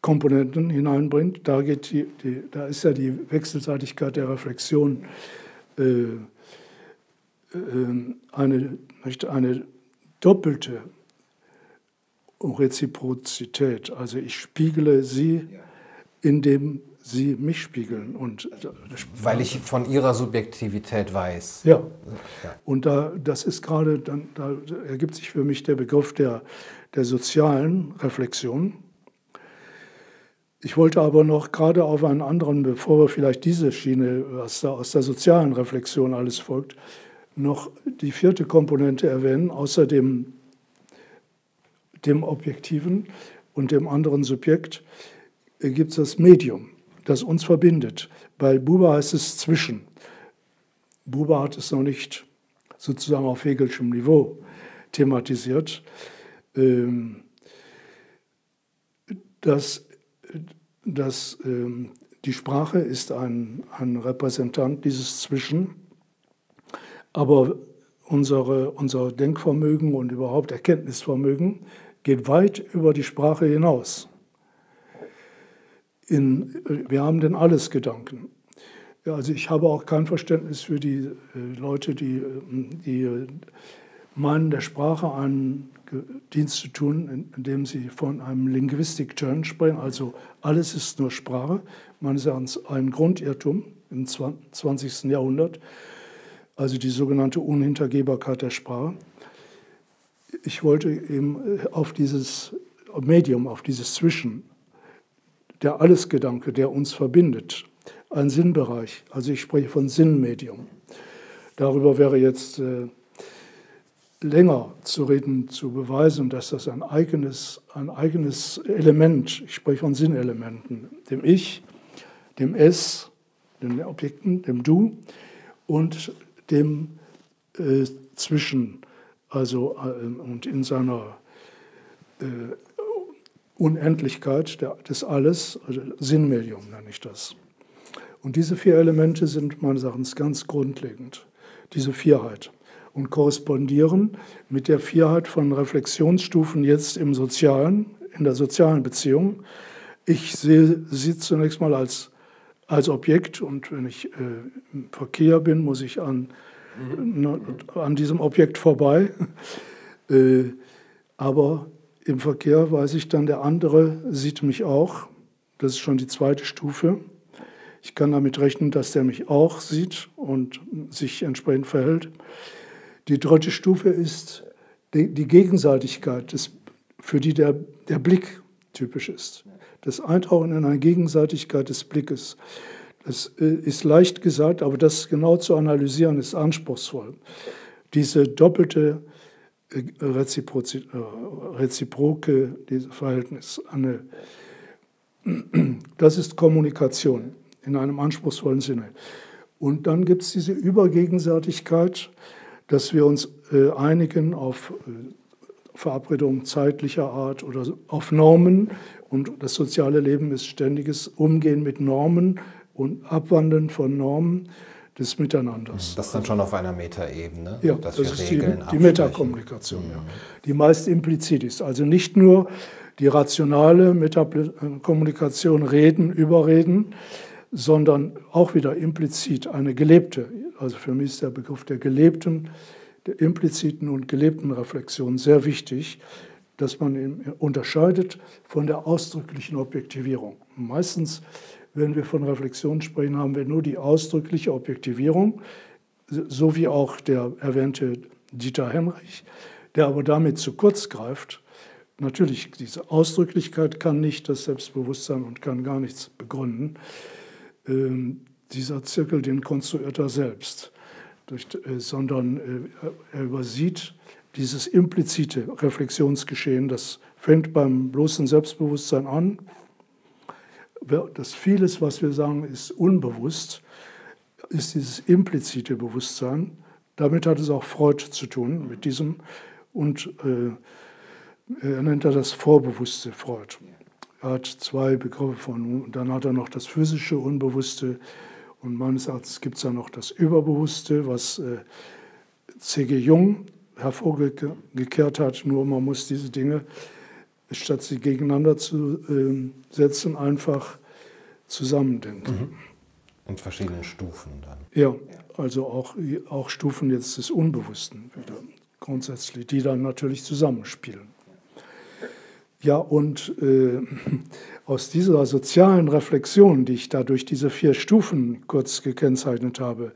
Speaker 2: Komponenten hineinbringt. Da, geht die, die, da ist ja die Wechselseitigkeit der Reflexion äh, äh, eine, eine doppelte Reziprozität. Also ich spiegele sie in dem sie mich spiegeln. Und
Speaker 1: Weil ich von ihrer Subjektivität weiß.
Speaker 2: Ja. ja. Und da, das ist gerade, dann, da ergibt sich für mich der Begriff der, der sozialen Reflexion. Ich wollte aber noch gerade auf einen anderen, bevor wir vielleicht diese Schiene, was da aus der sozialen Reflexion alles folgt, noch die vierte Komponente erwähnen, außer dem, dem Objektiven und dem anderen Subjekt gibt es das Medium das uns verbindet. Bei Buber heißt es zwischen. Buber hat es noch nicht sozusagen auf Hegelschem Niveau thematisiert. Ähm, dass, dass ähm, die Sprache ist ein, ein Repräsentant dieses Zwischen, aber unsere, unser Denkvermögen und überhaupt Erkenntnisvermögen geht weit über die Sprache hinaus in, wir haben den Allesgedanken. Ja, also ich habe auch kein Verständnis für die äh, Leute, die, die meinen, der Sprache einen Dienst zu tun, indem sie von einem Linguistic-Turn sprechen, also alles ist nur Sprache, meines Erachtens ein Grundirrtum im 20. Jahrhundert, also die sogenannte Unhintergehbarkeit der Sprache. Ich wollte eben äh, auf dieses Medium, auf dieses Zwischen der Allesgedanke, der uns verbindet, ein Sinnbereich. Also ich spreche von Sinnmedium. Darüber wäre jetzt äh, länger zu reden, zu beweisen, dass das ein eigenes, ein eigenes Element, ich spreche von Sinnelementen, dem Ich, dem Es, den Objekten, dem Du und dem äh, Zwischen, also äh, und in seiner äh, Unendlichkeit des Alles, also Sinnmedium nenne ich das. Und diese vier Elemente sind meines Erachtens ganz grundlegend, diese Vierheit, und korrespondieren mit der Vierheit von Reflexionsstufen jetzt im Sozialen, in der sozialen Beziehung. Ich sehe sie zunächst mal als, als Objekt und wenn ich äh, im Verkehr bin, muss ich an, mhm. an diesem Objekt vorbei. Äh, aber im Verkehr weiß ich dann, der andere sieht mich auch. Das ist schon die zweite Stufe. Ich kann damit rechnen, dass der mich auch sieht und sich entsprechend verhält. Die dritte Stufe ist die, Gegenseitigkeit, das, für die der, der Blick typisch ist. Das Eintauchen in eine Gegenseitigkeit des Blickes. Das äh, ist leicht gesagt, aber das genau zu analysieren ist anspruchsvoll. Diese doppelte äh, reziproke Verhältnis, eine, das ist Kommunikation in einem anspruchsvollen Sinne. Und dann gibt es diese Übergegenseitigkeit, dass wir uns äh, einigen auf äh, Verabredungen zeitlicher Art oder auf Normen. Und das soziale Leben ist ständiges Umgehen mit Normen und Abwandeln von Normen des Miteinanders.
Speaker 1: Das dann schon auf einer Metaebene,
Speaker 2: ja, dass das wir ist Regeln die, die Metakommunikation, mhm. ja, die meist implizit ist. Also nicht nur die rationale Metakommunikation, Reden, Überreden, sondern auch wieder implizit eine gelebte, also für mich ist der Begriff der gelebten, der impliziten und gelebten Reflexion sehr wichtig, dass man unterscheidet von der ausdrücklichen Objektivierung. Meistens, wenn wir von Reflexion sprechen, haben wir nur die ausdrückliche Objektivierung, so wie auch der erwähnte Dieter Henrich, der aber damit zu kurz greift. Natürlich, diese Ausdrücklichkeit kann nicht das Selbstbewusstsein und kann gar nichts begründen. Ähm, dieser Zirkel, den konstruiert er selbst, durch, äh, sondern äh, er übersieht dieses implizite Reflexionsgeschehen, das fängt beim bloßen Selbstbewusstsein an. Das vieles, was wir sagen, ist unbewusst, ist dieses implizite Bewusstsein. Damit hat es auch Freud zu tun, mit diesem. Und äh, er nennt er das vorbewusste Freud. Er hat zwei Begriffe von, und dann hat er noch das physische Unbewusste und meines Erachtens gibt es da noch das Überbewusste, was äh, C.G. Jung hervorgekehrt hat. Nur man muss diese Dinge, statt sie gegeneinander zu äh, setzen, einfach zusammendenken. Mhm.
Speaker 1: In verschiedenen Stufen dann.
Speaker 2: Ja, also auch, auch Stufen jetzt des Unbewussten wieder grundsätzlich, die dann natürlich zusammenspielen. Ja, und äh, aus dieser sozialen Reflexion, die ich da durch diese vier Stufen kurz gekennzeichnet habe,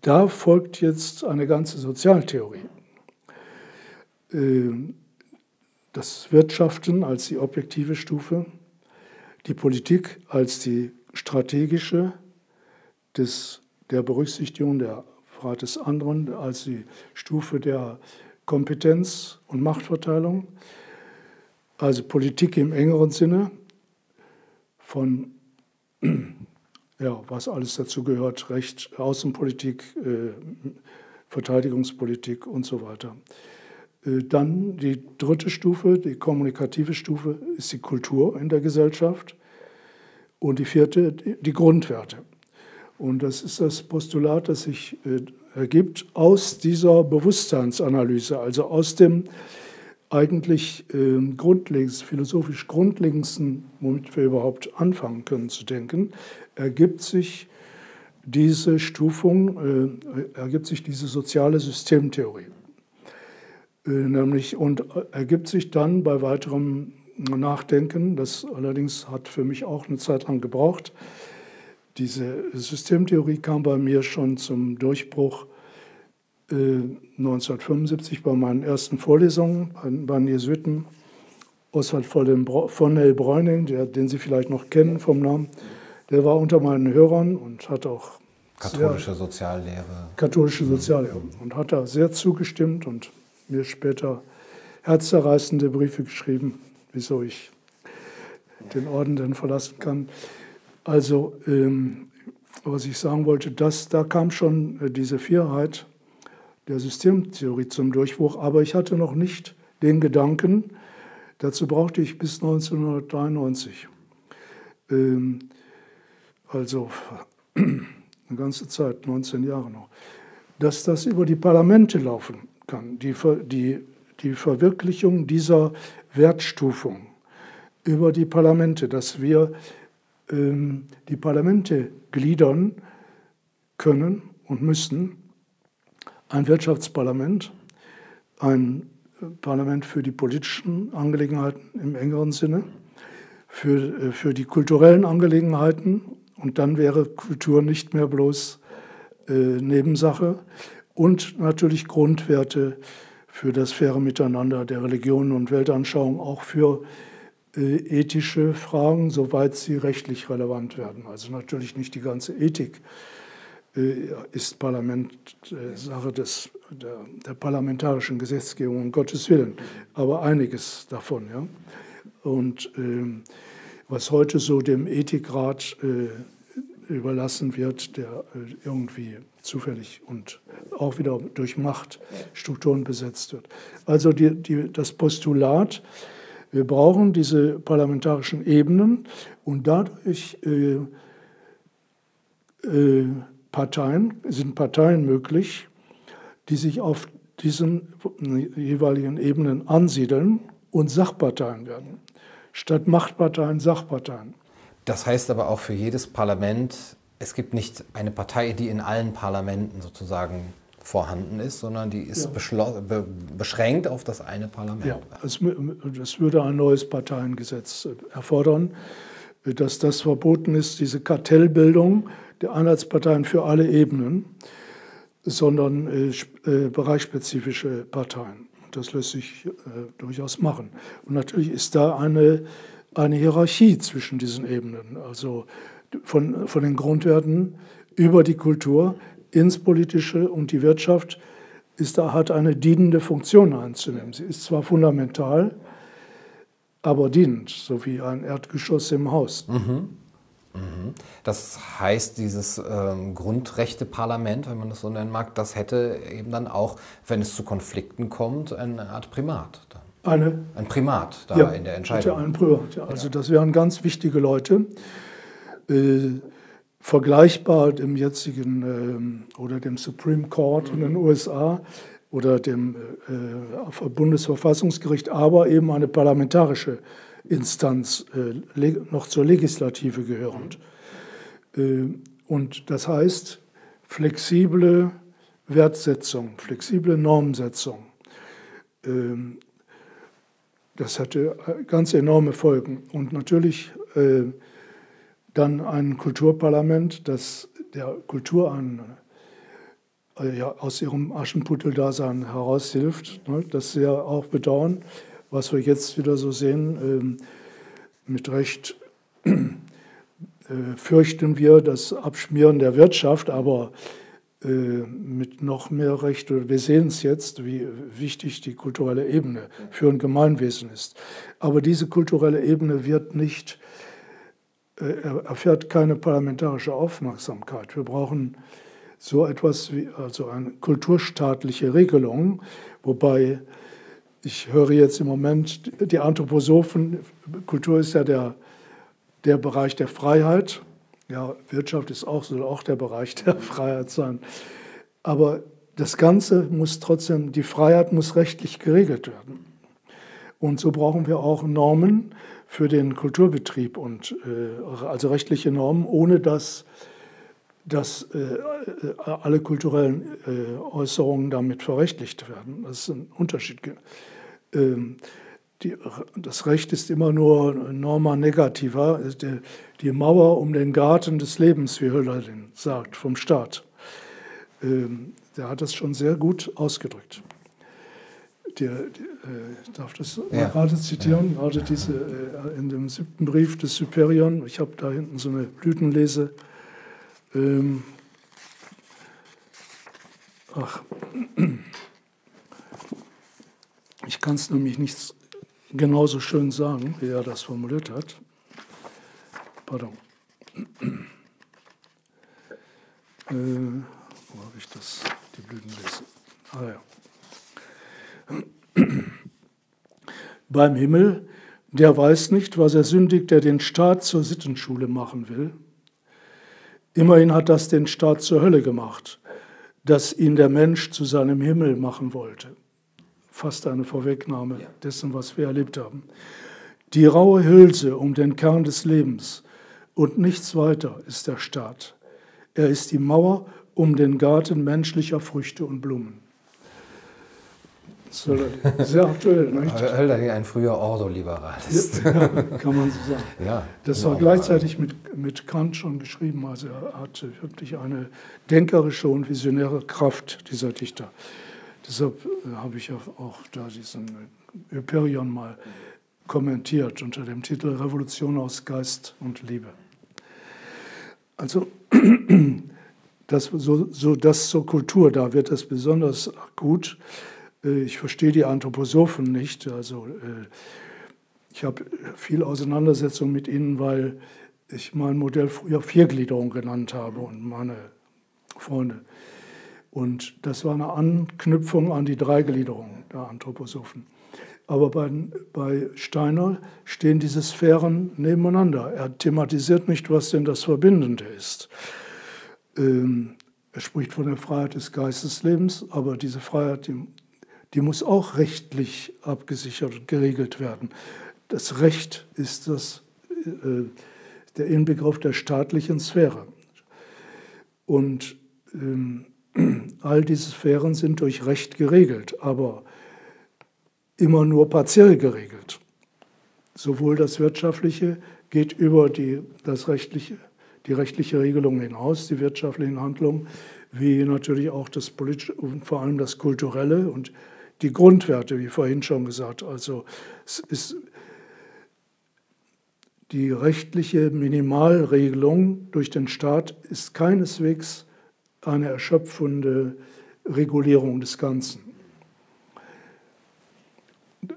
Speaker 2: da folgt jetzt eine ganze Sozialtheorie. Äh, das Wirtschaften als die objektive Stufe, die Politik als die strategische des, der Berücksichtigung der Freiheit des anderen, als die Stufe der Kompetenz und Machtverteilung also Politik im engeren Sinne von, ja, was alles dazu gehört, Recht, Außenpolitik, äh, Verteidigungspolitik und so weiter. Äh, dann die dritte Stufe, die kommunikative Stufe, ist die Kultur in der Gesellschaft. Und die vierte, die Grundwerte. Und das ist das Postulat, das sich äh, ergibt aus dieser Bewusstseinsanalyse, also aus dem eigentlich äh, grundlegend, philosophisch grundlegendsten, womit wir überhaupt anfangen können zu denken, ergibt sich diese Stufung, äh, ergibt sich diese soziale Systemtheorie. Äh, nämlich und ergibt sich dann bei weiterem Nachdenken, das allerdings hat für mich auch eine Zeit lang gebraucht, diese Systemtheorie kam bei mir schon zum Durchbruch 1975 äh, bei meinen ersten Vorlesungen bei den Jesuiten. Oswald von Nell Bräuning, den Sie vielleicht noch kennen vom Namen, der war unter meinen Hörern und hat auch
Speaker 1: katholische Soziallehre.
Speaker 2: Katholische Soziallehre und hat da sehr zugestimmt und mir später herzzerreißende Briefe geschrieben, wieso ich den Orden denn verlassen kann. Also, ähm, was ich sagen wollte, das, da kam schon äh, diese Vierheit der Systemtheorie zum Durchbruch, aber ich hatte noch nicht den Gedanken, dazu brauchte ich bis 1993, ähm, also eine ganze Zeit, 19 Jahre noch, dass das über die Parlamente laufen kann, die, die, die Verwirklichung dieser Wertstufung über die Parlamente, dass wir ähm, die Parlamente gliedern können und müssen. Ein Wirtschaftsparlament, ein Parlament für die politischen Angelegenheiten im engeren Sinne, für, äh, für die kulturellen Angelegenheiten. Und dann wäre Kultur nicht mehr bloß äh, Nebensache und natürlich Grundwerte für das faire Miteinander der Religionen und Weltanschauung, auch für äh, ethische Fragen, soweit sie rechtlich relevant werden. Also natürlich nicht die ganze Ethik äh, ist Parlament äh, Sache des, der, der, parlamentarischen Gesetzgebung, um Gottes Willen, aber einiges davon. Ja? Und ähm, was heute so dem Ethikrat äh, überlassen wird, der äh, irgendwie zufällig und auch wieder durch Machtstrukturen besetzt wird. Also die, die, das Postulat, wir brauchen diese parlamentarischen Ebenen und dadurch äh, äh, Parteien, sind Parteien möglich, die sich auf diesen jeweiligen Ebenen ansiedeln und Sachparteien werden, statt Machtparteien Sachparteien.
Speaker 1: Das heißt aber auch für jedes Parlament, es gibt nicht eine Partei, die in allen Parlamenten sozusagen vorhanden ist, sondern die ist ja. be beschränkt auf das eine Parlament. Ja,
Speaker 2: es, das würde ein neues Parteiengesetz erfordern, dass das verboten ist, diese Kartellbildung der Einheitsparteien für alle Ebenen, sondern äh, äh, bereichsspezifische Parteien. Das lässt sich äh, durchaus machen. Und natürlich ist da eine, eine Hierarchie zwischen diesen Ebenen, also von, von den Grundwerten über die Kultur ins Politische und die Wirtschaft ist da, hat eine dienende Funktion einzunehmen. Sie ist zwar fundamental, aber dienend, so wie ein Erdgeschoss im Haus. Mhm.
Speaker 1: Mhm. Das heißt, dieses ähm, Grundrechteparlament, wenn man das so nennen mag, das hätte eben dann auch, wenn es zu Konflikten kommt, eine Art Primat. Dann.
Speaker 2: Eine,
Speaker 1: ein Primat da ja, in der Entscheidung.
Speaker 2: Ja, ein Primat. Ja. Also das wären ganz wichtige Leute, äh, vergleichbar dem jetzigen äh, oder dem Supreme Court in den USA oder dem äh, Bundesverfassungsgericht, aber eben eine parlamentarische Instanz äh, noch zur Legislative gehörend. Äh, und das heißt, flexible Wertsetzung, flexible Normsetzung. Das hatte äh, ganz enorme Folgen. Und natürlich dann ein Kulturparlament, das der Kultur an, ja, aus ihrem Aschenputtel-Dasein heraushilft. Ne, das wir auch bedauern was wir jetzt wieder so sehen, ähm, mit Recht äh, fürchten wir das Abschmieren der Wirtschaft, aber äh, mit noch mehr Recht, wir sehen es jetzt, wie wichtig die kulturelle Ebene für ein Gemeinwesen ist. Aber diese kulturelle Ebene wird nicht, äh, erfährt keine parlamentarische Aufmerksamkeit. Wir brauchen so etwas wie also eine kulturstaatliche Regelung, wobei ich höre jetzt im Moment die Anthroposophen, Kultur ist ja der, der Bereich der Freiheit. Ja, Wirtschaft ist auch, soll auch der Bereich der Freiheit sein. Aber das Ganze muss trotzdem, die Freiheit muss rechtlich geregelt werden. Und so brauchen wir auch Normen für den Kulturbetrieb und äh, also rechtliche Normen, ohne dass, dass äh, alle kulturellen äh, Äußerungen damit verrechtlicht werden. Das ist ein Unterschied. Ähm, die, das Recht ist immer nur norma negativa, die, die, Mauer um den Garten des Lebens, wie Hölderlin sagt, vom Staat. Ähm, der hat das schon sehr gut ausgedrückt. Der, äh, ich darf das ja. gerade zitieren, gerade diese äh, in dem siebten Brief des Superion. Ich habe da hinten so eine Blütenlese. Ähm, ach. Ich kann es nämlich nicht genauso schön sagen, wie er das formuliert hat. Pardon. Äh, wo habe ich das? Die Blütenlese. Ah ja. Beim Himmel, der weiß nicht, was er sündigt, der den Staat zur Sittenschule machen will. Immerhin hat das den Staat zur Hölle gemacht, dass ihn der Mensch zu seinem Himmel machen wollte fast eine Vorwegnahme ja. dessen, was wir erlebt haben. Die raue Hülse um den Kern des Lebens und nichts weiter ist der Staat. Er ist die Mauer um den Garten menschlicher Früchte und Blumen. Sehr aktuell, nicht?
Speaker 1: Hölderlin ein früher Ordoliberalist.
Speaker 2: Ja, kann man so sagen. Ja, das war gleichzeitig mit, mit Kant schon geschrieben. Also er hatte wirklich eine denkerische und visionäre Kraft, dieser Dichter. Deshalb äh, habe ich auch da diesen Hyperion mal kommentiert unter dem Titel Revolution aus Geist und Liebe. Also das, so, so das zur Kultur, da wird das besonders akut. Äh, ich verstehe die Anthroposophen nicht. Also äh, ich habe viel Auseinandersetzung mit ihnen, weil ich mein Modell früher Viergliederung genannt habe und meine Freunde. Und das war eine Anknüpfung an die Dreigliederung der Anthroposophen. Aber bei, bei Steiner stehen diese Sphären nebeneinander. Er thematisiert nicht, was denn das Verbindende ist. Ähm, er spricht von der Freiheit des Geisteslebens, aber diese Freiheit, die, die muss auch rechtlich abgesichert und geregelt werden. Das Recht ist das, äh, der Inbegriff der staatlichen Sphäre. Und ähm, all diese Sphären sind durch Recht geregelt, aber immer nur partiell geregelt. Sowohl das Wirtschaftliche geht über die, das rechtliche, die rechtliche Regelung hinaus, die wirtschaftlichen Handlungen, wie natürlich auch das politische und vor allem das kulturelle und die Grundwerte, wie vorhin schon gesagt. Also es ist die rechtliche Minimalregelung durch den Staat ist keineswegs eine erschöpfende Regulierung des Ganzen.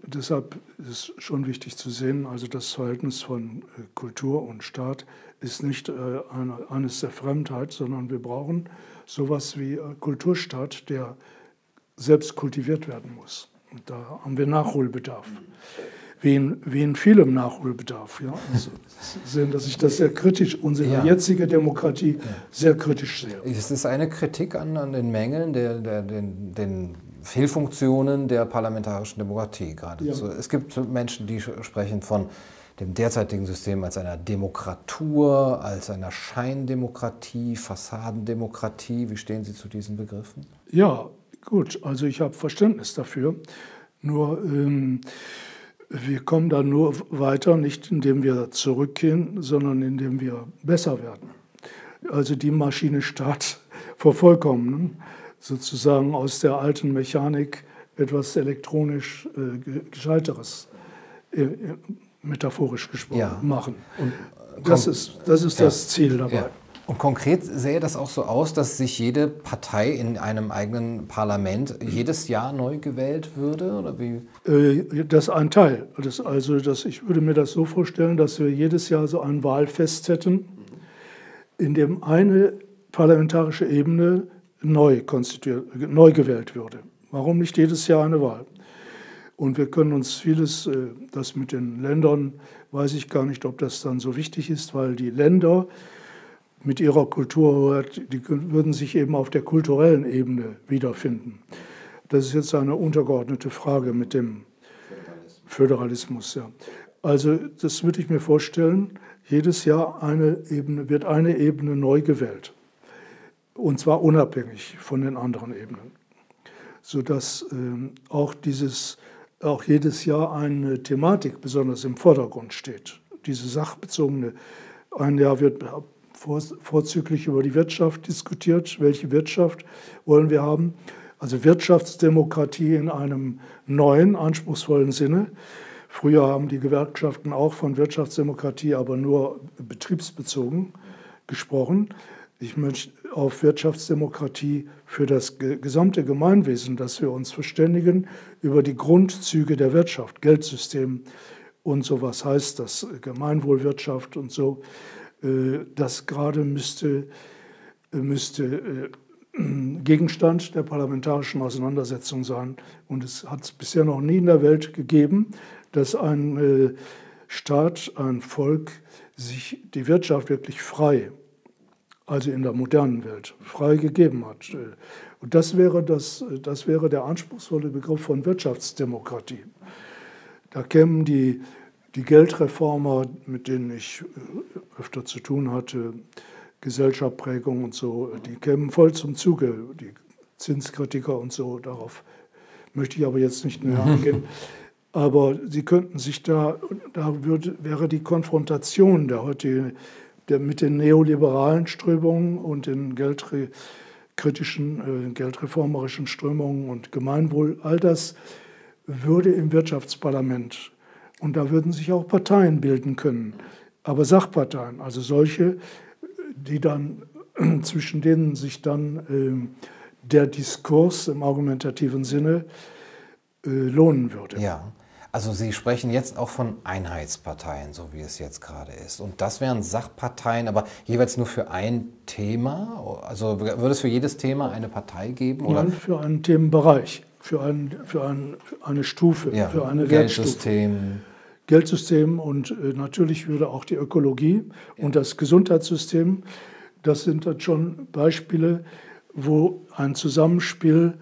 Speaker 2: Deshalb ist es schon wichtig zu sehen, also das Verhältnis von äh, Kultur und Staat ist nicht äh, eine, eines der Fremdheit, sondern wir brauchen sowas wie äh, Kulturstaat, der selbst kultiviert werden muss. Und da haben wir Nachholbedarf. Wie in vielem Nachholbedarf. Ja? Also sehen, dass ich das sehr kritisch, unsere ja. jetzige Demokratie ja. sehr kritisch sehe.
Speaker 1: Es ist eine Kritik an, an den Mängeln, der, der, den, den Fehlfunktionen der parlamentarischen Demokratie geradezu. Ja. Es gibt Menschen, die sprechen von dem derzeitigen System als einer Demokratur, als einer Scheindemokratie, Fassadendemokratie. Wie stehen Sie zu diesen Begriffen?
Speaker 2: Ja, gut, also ich habe Verständnis dafür. Nur ähm, wir kommen da nur weiter, nicht indem wir zurückgehen, sondern indem wir besser werden. Also die Maschine Staat vervollkommnen sozusagen aus der alten Mechanik etwas elektronisch äh, Gescheiteres, äh, metaphorisch gesprochen, ja. machen. Und das ist, das, ist ja. das Ziel dabei. Ja.
Speaker 1: Und konkret sähe das auch so aus, dass sich jede Partei in einem eigenen Parlament jedes Jahr neu gewählt würde? Oder wie?
Speaker 2: Äh, das ist ein Teil. Das also das, ich würde mir das so vorstellen, dass wir jedes Jahr so ein Wahlfest hätten, in dem eine parlamentarische Ebene neu, neu gewählt würde. Warum nicht jedes Jahr eine Wahl? Und wir können uns vieles, äh, das mit den Ländern, weiß ich gar nicht, ob das dann so wichtig ist, weil die Länder mit ihrer Kultur, die würden sich eben auf der kulturellen Ebene wiederfinden. Das ist jetzt eine untergeordnete Frage mit dem Föderalismus. ja. Also das würde ich mir vorstellen, jedes Jahr eine Ebene, wird eine Ebene neu gewählt. Und zwar unabhängig von den anderen Ebenen. Sodass ähm, auch, dieses, auch jedes Jahr eine Thematik besonders im Vordergrund steht. Diese sachbezogene, ein Jahr wird vorzüglich über die Wirtschaft diskutiert. Welche Wirtschaft wollen wir haben? Also Wirtschaftsdemokratie in einem neuen, anspruchsvollen Sinne. Früher haben die Gewerkschaften auch von Wirtschaftsdemokratie, aber nur betriebsbezogen gesprochen. Ich möchte auf Wirtschaftsdemokratie für das gesamte Gemeinwesen, dass wir uns verständigen über die Grundzüge der Wirtschaft, Geldsystem und so was heißt das, Gemeinwohlwirtschaft und so. Äh, das gerade müsste, äh, müsste äh, Gegenstand der parlamentarischen Auseinandersetzung sein. Und es hat es bisher noch nie in der Welt gegeben, dass ein Staat, ein Volk sich die Wirtschaft wirklich frei, also in der modernen Welt, frei gegeben hat. Und das wäre, das, das wäre der anspruchsvolle Begriff von Wirtschaftsdemokratie. Da kämen die die Geldreformer, mit denen ich äh, öfter zu tun hatte, Gesellschaftsprägung und so, die kämen voll zum Zuge, die Zinskritiker und so, darauf möchte ich aber jetzt nicht näher eingehen. Aber sie könnten sich da, da würde, wäre die Konfrontation der heute der, mit den neoliberalen Strömungen und den geldkritischen, äh, geldreformerischen Strömungen und Gemeinwohl, all das würde im Wirtschaftsparlament Und da würden sich auch Parteien bilden können, aber Sachparteien, also solche, die dann zwischen denen sich dann äh, der Diskurs im argumentativen Sinne äh, lohnen würde.
Speaker 1: Ja. Also Sie sprechen jetzt auch von Einheitsparteien, so wie es jetzt gerade ist. Und das wären Sachparteien, aber jeweils nur für ein Thema? Also würde es für jedes Thema eine Partei geben?
Speaker 2: Oder? Nein, für einen Themenbereich, für, ein, für, ein, für eine Stufe,
Speaker 1: ja,
Speaker 2: für eine
Speaker 1: Geldsystem.
Speaker 2: Wertstufe. Geldsystem und äh, natürlich würde auch die Ökologie ja. und das Gesundheitssystem, das sind dann schon Beispiele, wo ein Zusammenspiel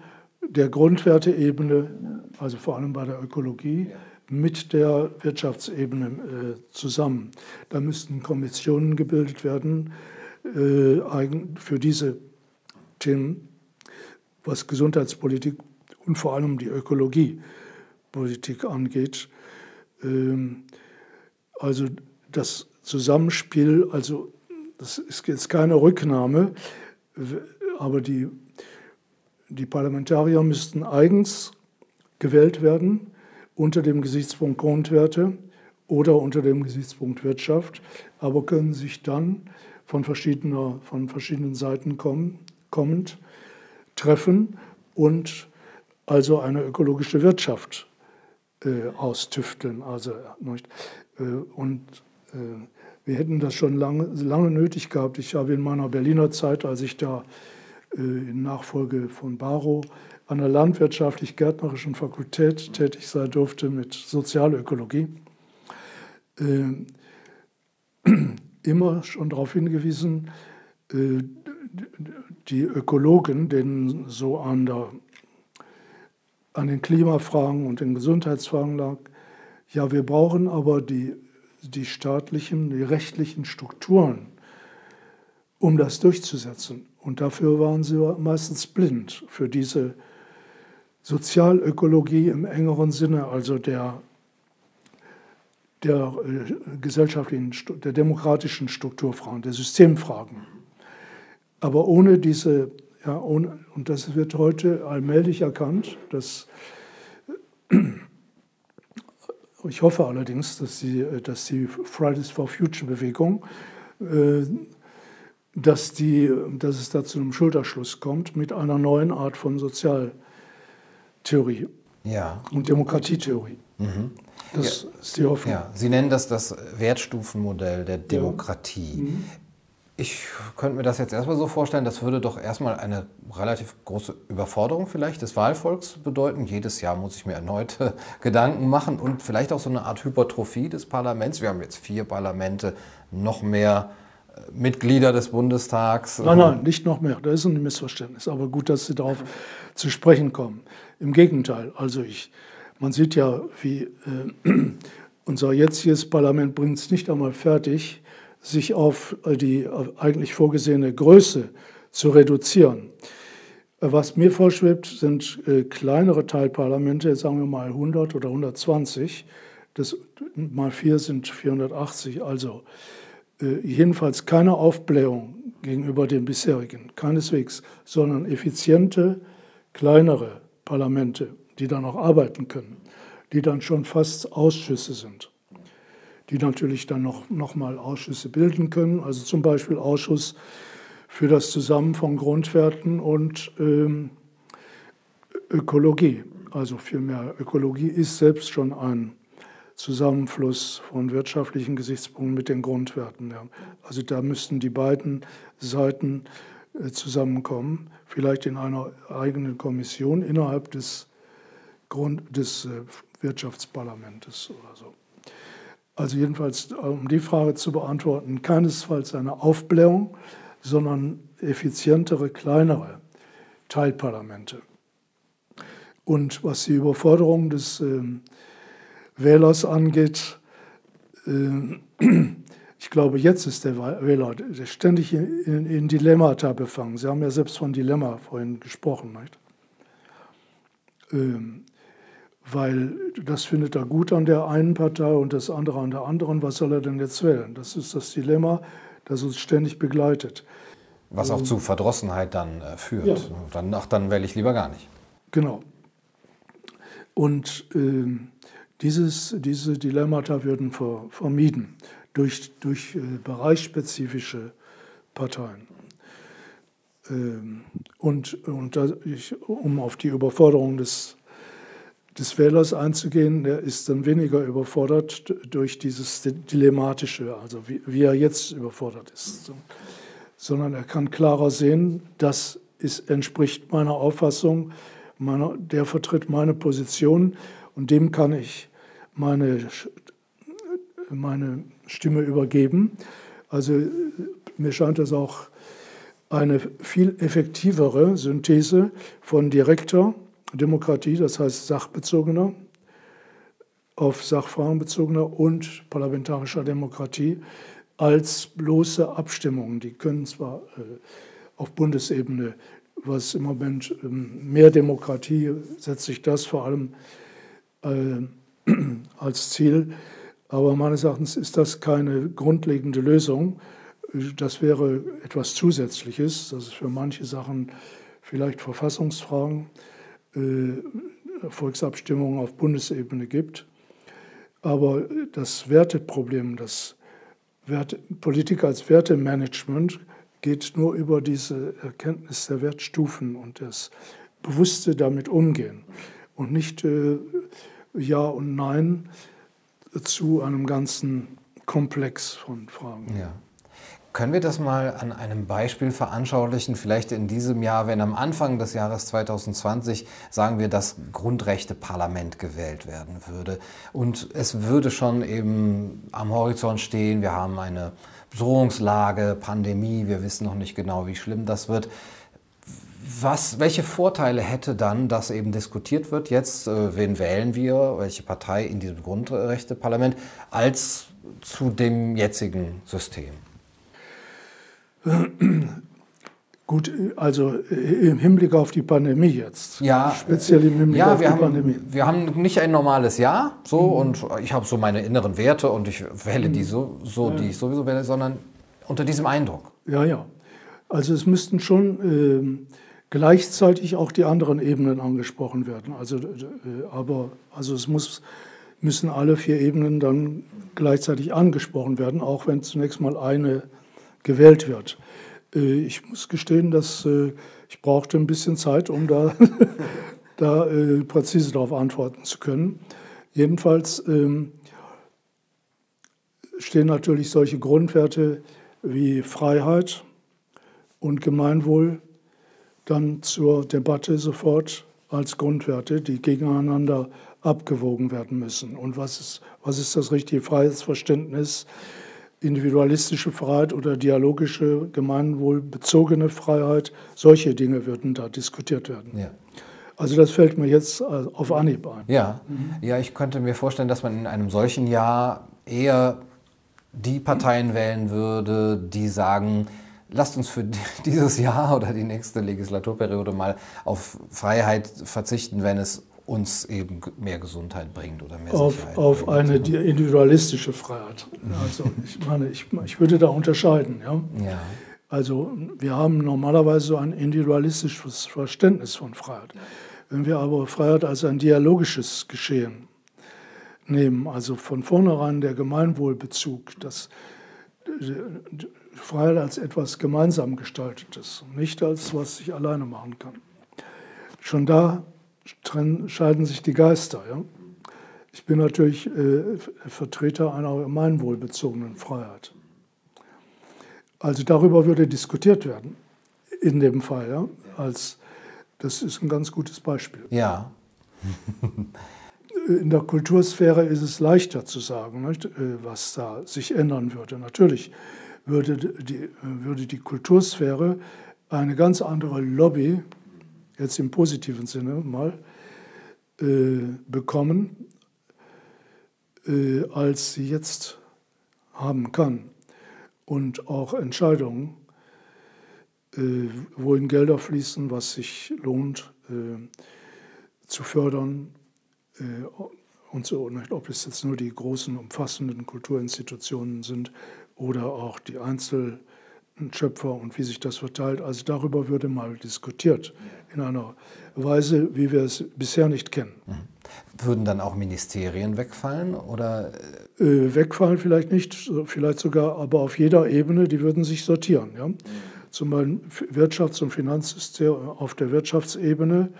Speaker 2: der Grundwerteebene, also vor allem bei der Ökologie, mit der Wirtschaftsebene äh, zusammen. Da müssten Kommissionen gebildet werden äh, für diese Themen, was Gesundheitspolitik und vor allem die Ökologiepolitik angeht. Ähm, also das Zusammenspiel, also das ist jetzt keine Rücknahme, aber die die Parlamentarier müssten eigens gewählt werden unter dem Gesichtspunkt Grundwerte oder unter dem Gesichtspunkt Wirtschaft, aber können sich dann von, verschiedener, von verschiedenen Seiten kommen, kommend treffen und also eine ökologische Wirtschaft äh, austüfteln. Also, äh, und äh, wir hätten das schon lange, lange nötig gehabt. Ich habe in meiner Berliner Zeit, als ich da äh, in Nachfolge von Barrow an der landwirtschaftlich-gärtnerischen Fakultät tätig sein durfte mit Sozialökologie, äh, immer schon darauf hingewiesen, äh, die Ökologen, denen so an, der, an den Klimafragen und den Gesundheitsfragen lag, ja, wir brauchen aber die, die staatlichen, die rechtlichen Strukturen, um das durchzusetzen. Und dafür waren sie meistens blind, für diese Sozialökologie im engeren Sinne, also der, der äh, gesellschaftlichen, der demokratischen Strukturfragen, der Systemfragen. Aber ohne diese, ja, ohne, und das wird heute allmählich erkannt, dass ich hoffe allerdings, dass die, dass die Fridays for Future Bewegung äh, dass, die, dass es da zu einem Schulterschluss kommt mit einer neuen Art von Sozialtheorie
Speaker 1: ja.
Speaker 2: und Demokratietheorie. Mhm. Das ja. ist die Hoffnung. Ja.
Speaker 1: Sie nennen das das Wertstufenmodell der Demokratie. Mhm. Ich könnte mir das jetzt erstmal so vorstellen, das würde doch erstmal eine relativ große Überforderung vielleicht des Wahlvolks bedeuten. Jedes Jahr muss ich mir erneut Gedanken machen und vielleicht auch so eine Art Hypertrophie des Parlaments. Wir haben jetzt vier Parlamente, noch mehr Mitglieder des Bundestags?
Speaker 2: Nein, nein, nicht noch mehr. Das ist ein Missverständnis. Aber gut, dass Sie darauf zu sprechen kommen. Im Gegenteil, also ich, man sieht ja, wie äh, unser jetziges Parlament bringt es nicht einmal fertig, sich auf die eigentlich vorgesehene Größe zu reduzieren. Was mir vorschwebt, sind äh, kleinere Teilparlamente, sagen wir mal 100 oder 120. Das mal vier sind 480. Also äh, jedenfalls keine Aufblähung gegenüber den bisherigen, keineswegs, sondern effiziente, kleinere Parlamente, die dann auch arbeiten können, die dann schon fast Ausschüsse sind, die natürlich dann noch, noch mal Ausschüsse bilden können, also zum Beispiel Ausschuss für das Zusammen von Grundwerten und ähm, Ökologie. Also vielmehr Ökologie ist selbst schon ein Zusammenfluss von wirtschaftlichen Gesichtspunkten mit den Grundwerten. Also da müssten die beiden Seiten äh, zusammenkommen, vielleicht in einer eigenen Kommission innerhalb des, Grund, des äh, Wirtschaftsparlamentes oder so. Also jedenfalls, um die Frage zu beantworten, keinesfalls eine Aufblähung, sondern effizientere, kleinere Teilparlamente. Und was die Überforderung des ähm, Wählers angeht, äh, ich glaube, jetzt ist der Wähler ständig in, in Dilemmata befangen. Sie haben ja selbst von Dilemma vorhin gesprochen. Nicht? Ähm, weil das findet er gut an der einen Partei und das andere an der anderen. Was soll er denn jetzt wählen? Das ist das Dilemma, das uns ständig begleitet.
Speaker 1: Was auch ähm, zu Verdrossenheit dann äh, führt. Ja. Dann, ach, dann wähle ich lieber gar nicht.
Speaker 2: Genau. Und äh, Dieses, diese Dilemmata würden ver, vermieden durch, durch äh, bereichsspezifische Parteien. Ähm, und, und ich, um auf die Überforderung des, des Wählers einzugehen, der ist dann weniger überfordert durch dieses Dilemmatische, also wie, wie er jetzt überfordert ist, sondern er kann klarer sehen, das ist, entspricht meiner Auffassung, meiner, der vertritt meine Position und dem kann ich meine, meine Stimme übergeben. Also mir scheint das auch eine viel effektivere Synthese von direkter Demokratie, das heißt sachbezogener, auf Sachfragen bezogener und parlamentarischer Demokratie, als bloße Abstimmungen. Die können zwar äh, auf Bundesebene, was im Moment ähm, mehr Demokratie, setzt sich das vor allem äh, als Ziel, aber meines Erachtens ist das keine grundlegende Lösung, das wäre etwas Zusätzliches, dass es für manche Sachen vielleicht Verfassungsfragen, Volksabstimmungen auf Bundesebene gibt. Aber das Werteproblem, das Werte, Politik als Wertemanagement geht nur über diese Erkenntnis der Wertstufen und das bewusste damit umgehen und nicht äh, Ja und Nein zu einem ganzen Komplex von Fragen.
Speaker 1: Ja. Können wir das mal an einem Beispiel veranschaulichen? Vielleicht in diesem Jahr, wenn am Anfang des Jahres 2020, sagen wir, das Grundrechte-Parlament gewählt werden würde. Und es würde schon eben am Horizont stehen, wir haben eine Bedrohungslage, Pandemie, wir wissen noch nicht genau, wie schlimm das wird. Was, welche Vorteile hätte dann, dass eben diskutiert wird, jetzt, äh, wen wählen wir, welche Partei in diesem Grundrechte-Parlament, als zu dem jetzigen System?
Speaker 2: Gut, also im Hinblick auf die Pandemie jetzt.
Speaker 1: Ja, speziell im Hinblick ja, auf die haben, Pandemie. Wir haben nicht ein normales Jahr, so mhm. und ich habe so meine inneren Werte und ich wähle die so, so ja. die ich sowieso wähle, sondern unter diesem Eindruck.
Speaker 2: Ja, ja. Also es müssten schon äh, gleichzeitig auch die anderen Ebenen angesprochen werden. Also, äh, aber also es muss, müssen alle vier Ebenen dann gleichzeitig angesprochen werden, auch wenn zunächst mal eine gewählt wird. Äh, ich muss gestehen, dass äh, ich brauchte ein bisschen Zeit, um da, da äh, präzise darauf antworten zu können. Jedenfalls ähm, stehen natürlich solche Grundwerte wie Freiheit und Gemeinwohl dann zur Debatte sofort als Grundwerte, die gegeneinander abgewogen werden müssen. Und was ist, was ist das richtige Freiheitsverständnis? Individualistische Freiheit oder dialogische, gemeinwohlbezogene Freiheit, solche Dinge würden da diskutiert werden. Ja. Also das fällt mir jetzt äh, auf Anhieb ein.
Speaker 1: Ja. Mhm. ja, ich könnte mir vorstellen, dass man in einem solchen Jahr eher die Parteien wählen würde, die sagen, lasst uns für dieses Jahr oder die nächste Legislaturperiode mal auf Freiheit verzichten, wenn es uns eben mehr Gesundheit bringt oder mehr
Speaker 2: auf,
Speaker 1: Sicherheit.
Speaker 2: Auf bringt. eine individualistische Freiheit. Also ich meine, ich, ich würde da unterscheiden. Ja? ja. Also wir haben normalerweise so ein individualistisches Verständnis von Freiheit. Wenn wir aber Freiheit als ein dialogisches Geschehen nehmen, also von vornherein der Gemeinwohlbezug, das Freiheit als etwas gemeinsam gestaltetes, nicht als was ich alleine machen kann. Schon da scheiden sich die Geister. Ja? Ich bin natürlich äh, Vertreter einer gemeinwohlbezogenen Freiheit. Also darüber würde diskutiert werden, in dem Fall. Ja? Als, das ist ein ganz gutes Beispiel.
Speaker 1: Ja.
Speaker 2: in der Kultursphäre ist es leichter zu sagen, nicht, äh, was da sich ändern würde. Natürlich würde die, würde die Kultursphäre eine ganz andere Lobby jetzt im positiven Sinne mal, äh, bekommen, äh, als sie jetzt haben kann. Und auch Entscheidungen, äh, wohin Gelder fließen, was sich lohnt äh, zu fördern äh, und so. Ob es jetzt nur die großen, umfassenden Kulturinstitutionen sind oder auch die Einzel- ein Schöpfer und wie sich das verteilt. Also darüber würde mal diskutiert in einer Weise, wie wir es bisher nicht kennen.
Speaker 1: Mhm. Würden dann auch Ministerien wegfallen oder?
Speaker 2: Äh, wegfallen vielleicht nicht, vielleicht sogar, aber auf jeder Ebene, die würden sich sortieren. Ja? Mhm. Zum Beispiel Wirtschafts- und Finanzsystem auf der Wirtschaftsebene,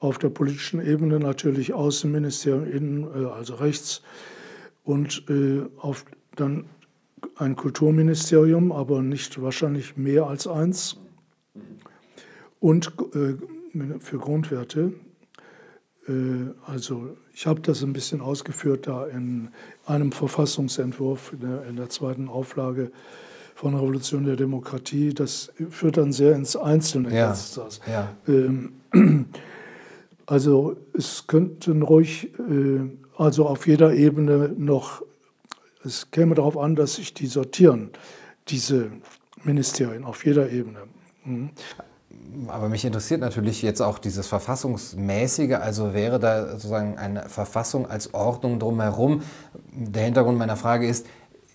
Speaker 2: auf der politischen Ebene natürlich Außenministerium, Innen, äh, also Rechts und äh, auf dann ein Kulturministerium, aber nicht wahrscheinlich mehr als eins. Und äh, für Grundwerte. Äh, also ich habe das ein bisschen ausgeführt da in einem Verfassungsentwurf in der, in der zweiten Auflage von Revolution der Demokratie. Das führt dann sehr ins Einzelne
Speaker 1: ja,
Speaker 2: jetzt. Das.
Speaker 1: Ja.
Speaker 2: Ähm, also es könnten ruhig, äh, also auf jeder Ebene noch es käme darauf an, dass sich die sortieren, diese Ministerien auf jeder Ebene. Mhm.
Speaker 1: Aber mich interessiert natürlich jetzt auch dieses Verfassungsmäßige, also wäre da sozusagen eine Verfassung als Ordnung drumherum. Der Hintergrund meiner Frage ist,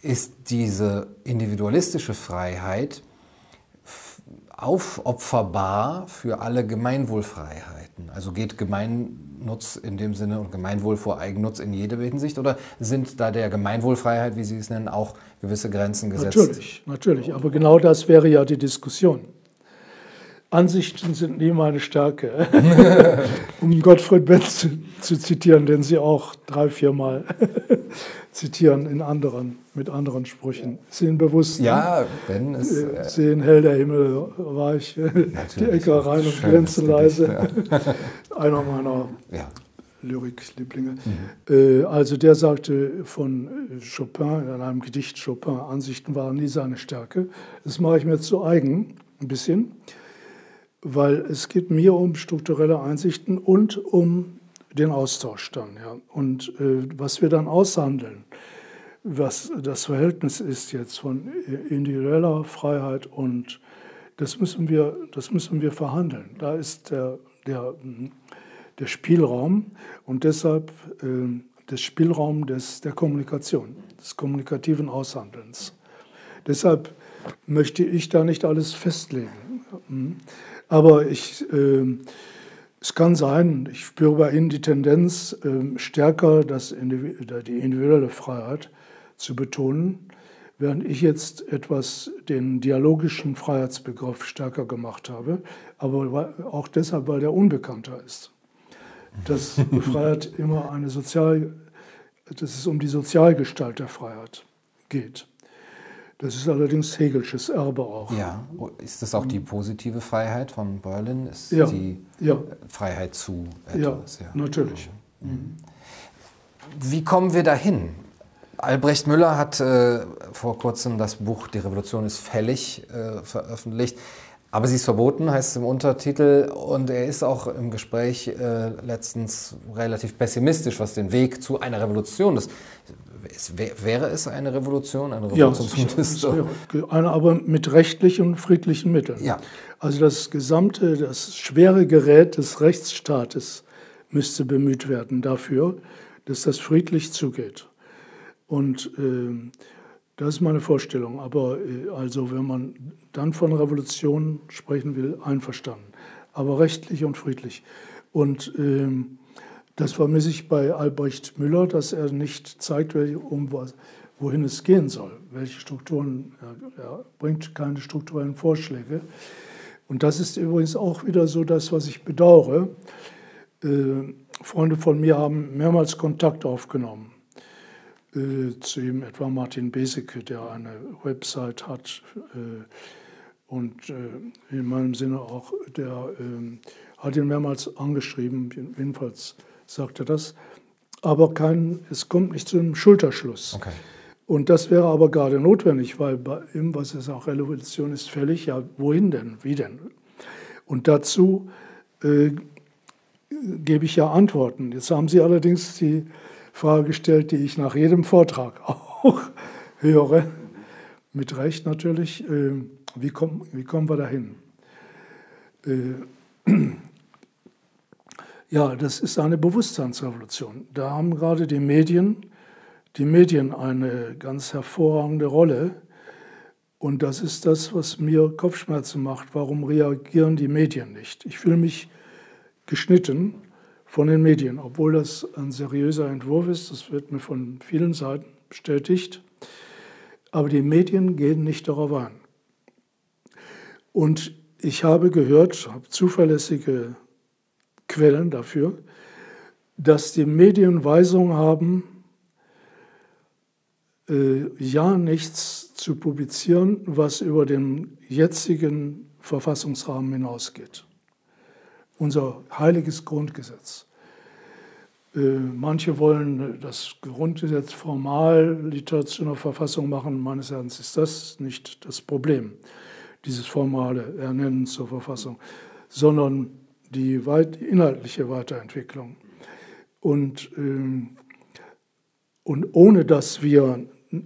Speaker 1: ist diese individualistische Freiheit aufopferbar für alle Gemeinwohlfreiheiten? Also geht Gemeinnutz in dem Sinne und Gemeinwohl vor Eigennutz in jede Hinsicht oder sind da der Gemeinwohlfreiheit, wie Sie es nennen, auch gewisse Grenzen gesetzt?
Speaker 2: Natürlich, natürlich. Aber genau das wäre ja die Diskussion. Ansichten sind nie meine Stärke, um Gottfried Benz zu, zu, zitieren, den Sie auch drei, viermal zitieren in anderen, mit anderen Sprüchen. Ist Ihnen bewusst?
Speaker 1: Ja, wenn es. Äh,
Speaker 2: äh Sehen hell der Himmel reich, die Ecke rein und glänzen leise. Ja. Einer meiner ja. Lyrik-Lieblinge. Mhm. Äh, also der sagte von Chopin, in einem Gedicht Chopin, Ansichten waren nie seine Stärke. Das mache ich mir zu eigen, ein bisschen weil es geht mir um strukturelle Einsichten und um den Austausch dann. Ja. Und äh, was wir dann aushandeln, was das Verhältnis ist jetzt von individueller Freiheit und das müssen wir, das müssen wir verhandeln. Da ist der, der, der Spielraum und deshalb äh, der Spielraum des, der Kommunikation, des kommunikativen Aushandelns. Deshalb möchte ich da nicht alles festlegen. Aber ich, äh, es kann sein, ich spüre bei Ihnen die Tendenz, äh, stärker das die individuelle Freiheit zu betonen, während ich jetzt etwas den dialogischen Freiheitsbegriff stärker gemacht habe, aber auch deshalb, weil der unbekannter ist. Dass Freiheit immer eine sozial, dass es um die Sozialgestalt der Freiheit geht. Das ist allerdings Hegelsches Erbe auch.
Speaker 1: Ja, ist das auch die positive Freiheit von Berlin? Ist
Speaker 2: ja.
Speaker 1: die
Speaker 2: ja.
Speaker 1: Freiheit zu
Speaker 2: etwas? Ja, ja. natürlich.
Speaker 1: Mhm. Wie kommen wir dahin? Albrecht Müller hat äh, vor kurzem das Buch Die Revolution ist fällig äh, veröffentlicht. Aber sie ist verboten, heißt es im Untertitel. Und er ist auch im Gespräch äh, letztens relativ pessimistisch, was den Weg zu einer Revolution, das wäre es eine Revolution? Eine Revolution
Speaker 2: ja, zumindest so. eine, aber mit rechtlichen und friedlichen Mitteln.
Speaker 1: Ja.
Speaker 2: Also das gesamte, das schwere Gerät des Rechtsstaates müsste bemüht werden dafür, dass das friedlich zugeht. Und äh, das ist meine Vorstellung. Aber äh, also, wenn man dann von Revolution sprechen will, einverstanden. Aber rechtlich und friedlich. Und äh, das vermisse ich bei Albrecht Müller, dass er nicht zeigt, um was, wohin es gehen soll, welche Strukturen. Er, bringt keine strukturellen Vorschläge. Und das ist übrigens auch wieder so das, was ich bedauere. Äh, Freunde von mir haben mehrmals Kontakt aufgenommen äh, zu ihm, etwa Martin Beseke, der eine Website hat äh, und äh, in meinem Sinne auch, der äh, hat ihn mehrmals angeschrieben, jedenfalls sagt er das. Aber kein, es kommt nicht zu einem Schulterschluss.
Speaker 1: Okay.
Speaker 2: Und das wäre aber gerade notwendig, weil bei ihm, was ist auch Revolution ist fällig, ja, wohin denn, wie denn? Und dazu äh, gebe ich ja Antworten. Jetzt haben Sie allerdings die Frage gestellt, die ich nach jedem Vortrag auch höre, mit Recht natürlich, äh, wie, komm, wie kommen wir dahin? Äh, ja, das ist eine Bewusstseinsrevolution. Da haben gerade die Medien, die Medien eine ganz hervorragende Rolle. Und das ist das, was mir Kopfschmerzen macht. Warum reagieren die Medien nicht? Ich fühle mich geschnitten von den Medien, obwohl das ein seriöser Entwurf ist. Das wird mir von vielen Seiten bestätigt. Aber die Medien gehen nicht darauf ein. Und ich habe gehört, habe zuverlässige Quellen dafür, dass die Medien Weisung haben, äh, ja nichts zu publizieren, was über den jetzigen Verfassungsrahmen hinausgeht. Unser heiliges Grundgesetz. Äh, manche wollen das Grundgesetz formal Literatür einer Verfassung machen. Meines Erachtens ist das nicht das Problem, dieses formale Ernennen zur Verfassung, sondern die weit, inhaltliche Weiterentwicklung. Und, ähm, und ohne dass wir äh,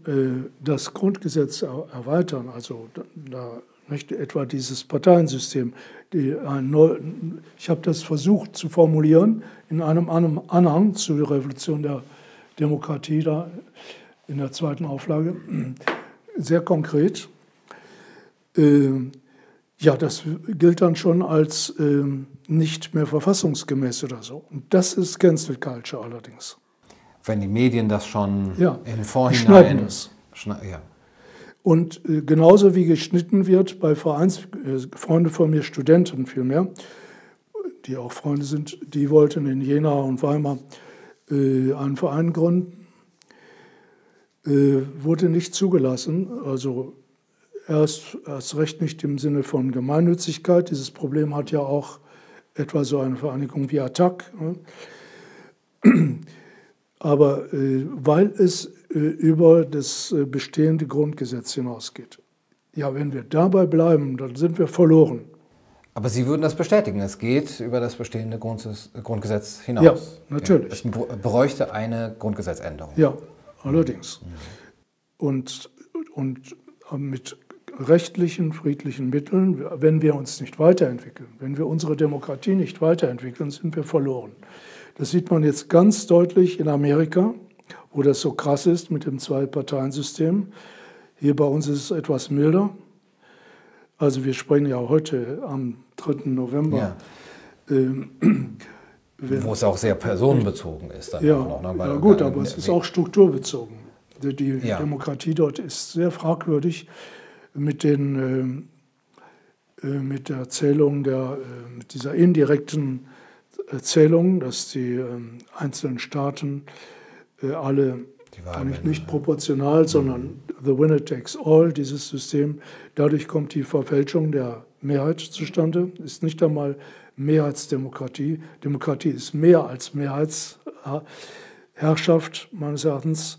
Speaker 2: das Grundgesetz erweitern, also da, nicht etwa dieses Parteiensystem. Die, neu, ich habe das versucht zu formulieren in einem Anhang zur Revolution der Demokratie da in der zweiten Auflage, sehr konkret. Äh, ja, das gilt dann schon als äh, nicht mehr verfassungsgemäß oder so. Und das ist Cancel Culture allerdings
Speaker 1: wenn die Medien das schon
Speaker 2: ja,
Speaker 1: im Vorhinein. Das.
Speaker 2: Ja. Und äh, genauso wie geschnitten wird bei Vereins, äh, Freunde von mir, Studenten vielmehr, die auch Freunde sind, die wollten in Jena und Weimar äh, einen Verein gründen, äh, wurde nicht zugelassen. Also erst, erst recht nicht im Sinne von Gemeinnützigkeit. Dieses Problem hat ja auch etwa so eine Vereinigung wie Attac. Ne? aber äh, weil es äh, über das äh, bestehende Grundgesetz hinausgeht. Ja, wenn wir dabei bleiben, dann sind wir verloren.
Speaker 1: Aber Sie würden das bestätigen, es geht über das bestehende Grundgesetz hinaus.
Speaker 2: Ja, natürlich.
Speaker 1: Es bräuchte eine Grundgesetzänderung.
Speaker 2: Ja, allerdings. Mhm. Und, und mit rechtlichen, friedlichen Mitteln, wenn wir uns nicht weiterentwickeln, wenn wir unsere Demokratie nicht weiterentwickeln, sind wir verloren. Das sieht man jetzt ganz deutlich in Amerika, wo das so krass ist mit dem Zwei-Parteien-System. Hier bei uns ist es etwas milder. Also wir sprechen ja heute am 3. November. Ja.
Speaker 1: Ähm, wo es auch sehr personenbezogen ist.
Speaker 2: ja, noch, ne? ja, gut, aber es ist auch strukturbezogen. Die, ja. Demokratie dort ist sehr fragwürdig mit, den, äh, äh mit der Zählung der, äh, mit dieser indirekten Erzählung, dass die ähm, einzelnen Staaten äh, alle nicht, nicht proportional, sondern the winner takes all, dieses System. Dadurch kommt die Verfälschung der Mehrheit zustande. Ist nicht einmal Mehrheitsdemokratie. Demokratie ist mehr als Mehrheitsherrschaft meines Erachtens.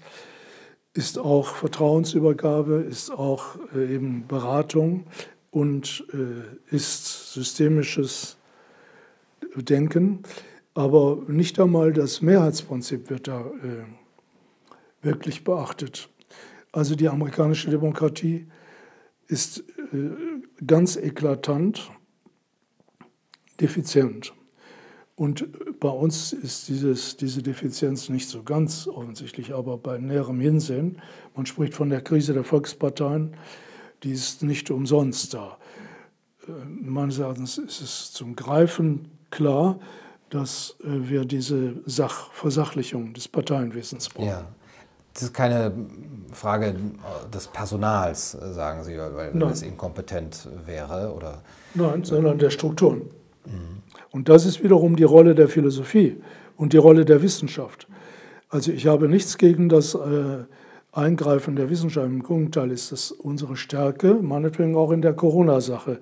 Speaker 2: Ist auch Vertrauensübergabe, ist auch äh, eben Beratung und äh, ist systemisches denken, aber nicht einmal das Mehrheitsprinzip wird da äh, wirklich beachtet. Also die amerikanische Demokratie ist äh, ganz eklatant defizient. Und bei uns ist dieses, diese Defizienz nicht so ganz offensichtlich, aber bei näherem Hinsehen, man spricht von der Krise der Volksparteien, die ist nicht umsonst da. Äh, meines Erachtens ist es zum Greifen klar, dass äh, wir diese Sach Versachlichung des Parteienwesens brauchen. Ja.
Speaker 1: Das ist keine Frage des Personals, sagen Sie, weil Nein. es inkompetent wäre, oder?
Speaker 2: Nein, sondern der Strukturen. Mhm. Und das ist wiederum die Rolle der Philosophie und die Rolle der Wissenschaft. Also ich habe nichts gegen das äh, Eingreifen der Wissenschaft. Im Gegenteil ist das unsere Stärke, meinetwegen auch in der Corona-Sache.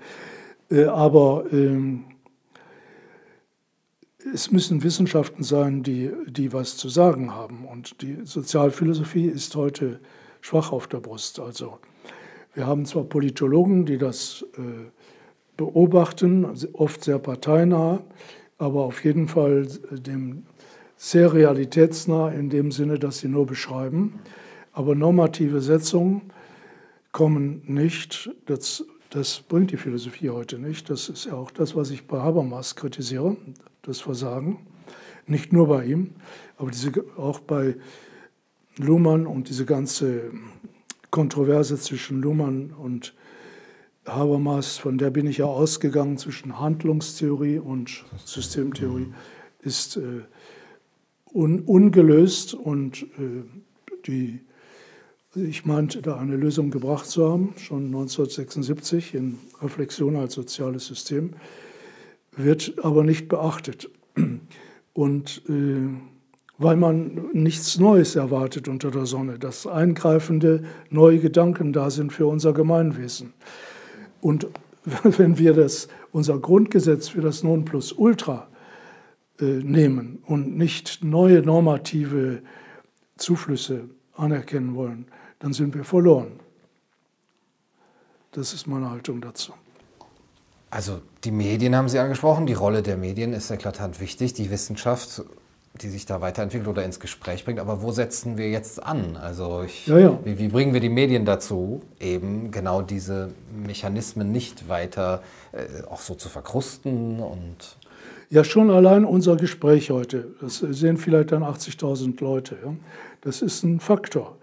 Speaker 2: Äh, aber ähm, es müssen Wissenschaften sein, die, die was zu sagen haben. Und die Sozialphilosophie ist heute schwach auf der Brust. Also wir haben zwar Politologen, die das äh, beobachten, oft sehr parteinah, aber auf jeden Fall dem sehr realitätsnah in dem Sinne, dass sie nur beschreiben. Aber normative Setzungen kommen nicht. Das, das bringt die Philosophie heute nicht. Das ist ja auch das, was ich bei Habermas kritisiere das Versagen. Nicht nur bei ihm, aber diese, auch bei Luhmann und diese ganze Kontroverse zwischen Luhmann und Habermas, von der bin ich ja ausgegangen zwischen Handlungstheorie und Systemtheorie, ist äh, un, ungelöst und äh, die, ich meinte, da eine Lösung gebracht zu haben, schon 1976 in Reflexion als soziales System, wird aber nicht beachtet. Und äh, weil man nichts Neues erwartet unter der Sonne, dass eingreifende neue Gedanken da sind für unser Gemeinwesen. Und wenn wir das, unser Grundgesetz für das Nonplusultra äh, nehmen und nicht neue normative Zuflüsse anerkennen wollen, dann sind wir verloren. Das ist meine Haltung dazu.
Speaker 1: Also die Medien haben Sie angesprochen. Die Rolle der Medien ist eklatant wichtig. Die Wissenschaft die sich da weiterentwickelt oder ins Gespräch bringt. Aber wo setzen wir jetzt an? Also ich, ja, ja. Wie, wie, bringen wir die Medien dazu, eben genau diese Mechanismen nicht weiter äh, auch so zu verkrusten und
Speaker 2: ja, schon allein unser Gespräch heute, das sehen vielleicht dann 80.000 Leute, ja? das ist ein Faktor.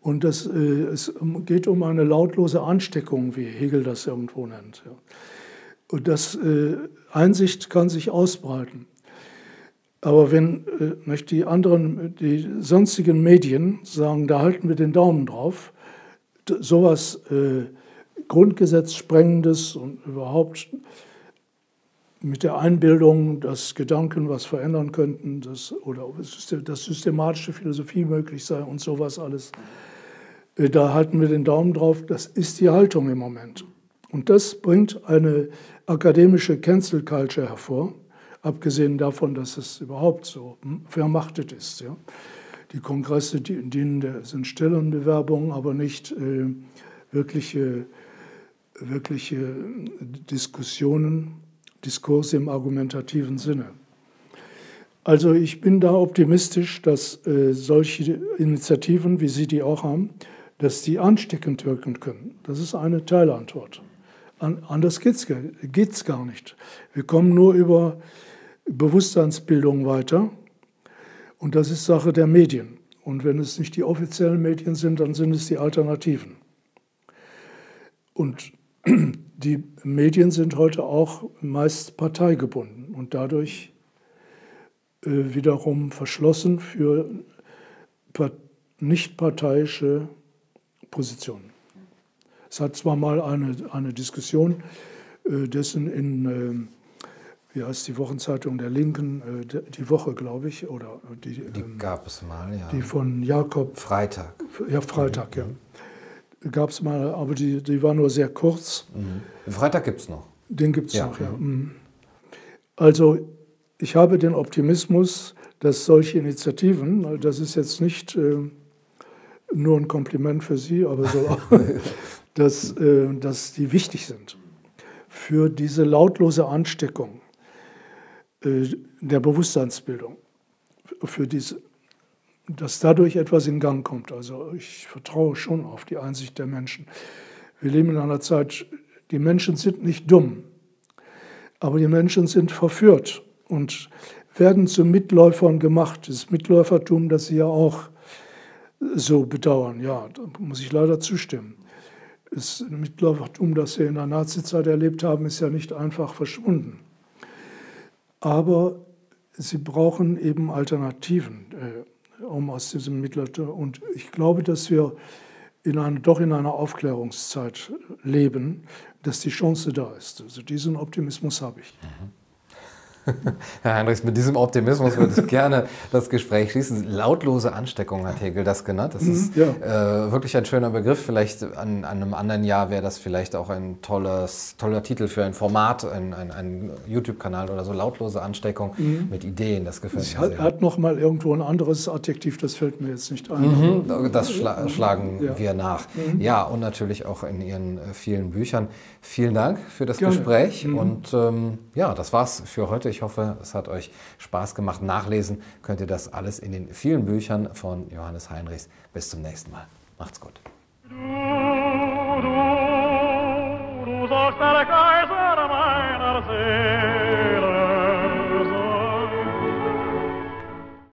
Speaker 2: Und das, äh, es geht um eine lautlose Ansteckung, wie Hegel das irgendwo nennt. Ja? Und das äh, Einsicht kann sich ausbreiten. Aber wenn äh, die anderen, die sonstigen Medien sagen, da halten wir den Daumen drauf, sowas äh, Grundgesetzsprengendes und überhaupt mit der Einbildung, dass Gedanken was verändern könnten, dass, oder dass systematische Philosophie möglich sei und sowas alles, äh, da halten wir den Daumen drauf. Das ist die Haltung im Moment. Und das bringt eine akademische Cancel Culture hervor abgesehen davon, dass es überhaupt so vermachtet ist. Ja. Die Kongresse dienen sind Stellenbewerbungen, aber nicht äh, wirkliche, wirkliche Diskussionen, Diskurse im argumentativen Sinne. Also ich bin da optimistisch, dass äh, solche Initiativen, wie Sie die auch haben, dass die ansteckend wirken können. Das ist eine Teilantwort. An, anders geht es gar nicht. Wir kommen nur über Bewusstseinsbildung weiter. Und das ist Sache der Medien. Und wenn es nicht die offiziellen Medien sind, dann sind es die Alternativen. Und die Medien sind heute auch meist parteigebunden und dadurch äh, wiederum verschlossen für nicht parteiische Positionen. Es hat zwar mal eine, eine Diskussion äh, dessen in ähm, wie heißt die Wochenzeitung der Linken, äh, die Woche, glaube ich, oder
Speaker 1: die, die ähm, gab es mal, ja.
Speaker 2: Die von Jakob.
Speaker 1: Freitag.
Speaker 2: Ja, Freitag, mhm. ja. Gab es mal, aber die, die war nur sehr kurz.
Speaker 1: Mhm. Freitag gibt es noch.
Speaker 2: Den gibt es ja. noch, ja. Mhm. Also, ich habe den Optimismus, dass solche Initiativen, das ist jetzt nicht äh, nur ein Kompliment für Sie, aber so, dass, äh, dass die wichtig sind für diese lautlose Ansteckung äh, der Bewusstseinsbildung, für diese, dass dadurch etwas in Gang kommt. Also ich vertraue schon auf die Einsicht der Menschen. Wir leben in einer Zeit, die Menschen sind nicht dumm, aber die Menschen sind verführt und werden zu Mitläufern gemacht. Das Mitläufertum, das sie ja auch so bedauern, ja, da muss ich leider zustimmen. Das Mitläufertum, das wir in der Nazizeit erlebt haben, ist ja nicht einfach verschwunden aber sie brauchen eben Alternativen, äh, um aus diesem Mittelalter. Und ich glaube, dass wir in einer, doch in einer Aufklärungszeit leben, dass die Chance da ist. Also diesen Optimismus habe ich. Mhm.
Speaker 1: Herr Heinrichs, mit diesem Optimismus würde ich gerne das Gespräch schließen. Lautlose Ansteckung hat Hegel das genannt. Das mhm, ist ja. äh, wirklich ein schöner Begriff. Vielleicht an, an einem anderen Jahr wäre das vielleicht auch ein tolles, toller Titel für ein Format, ein, ein, ein YouTube-Kanal oder so. Lautlose Ansteckung mhm. mit Ideen, das gefällt
Speaker 2: mir sehr. hat noch mal irgendwo ein anderes Adjektiv, das fällt mir jetzt nicht ein.
Speaker 1: Mhm, das schla schlagen ja. wir nach. Mhm. Ja, und natürlich auch in Ihren äh, vielen Büchern. Vielen Dank für das Gerne. Gespräch. Mhm. Und ähm, ja, das war's für heute. Ich hoffe, es hat euch Spaß gemacht. Nachlesen könnt ihr das alles in den vielen Büchern von Johannes Heinrichs. Bis zum nächsten Mal. Macht's gut. Du, du, du sollst der Kaiser meiner Seele.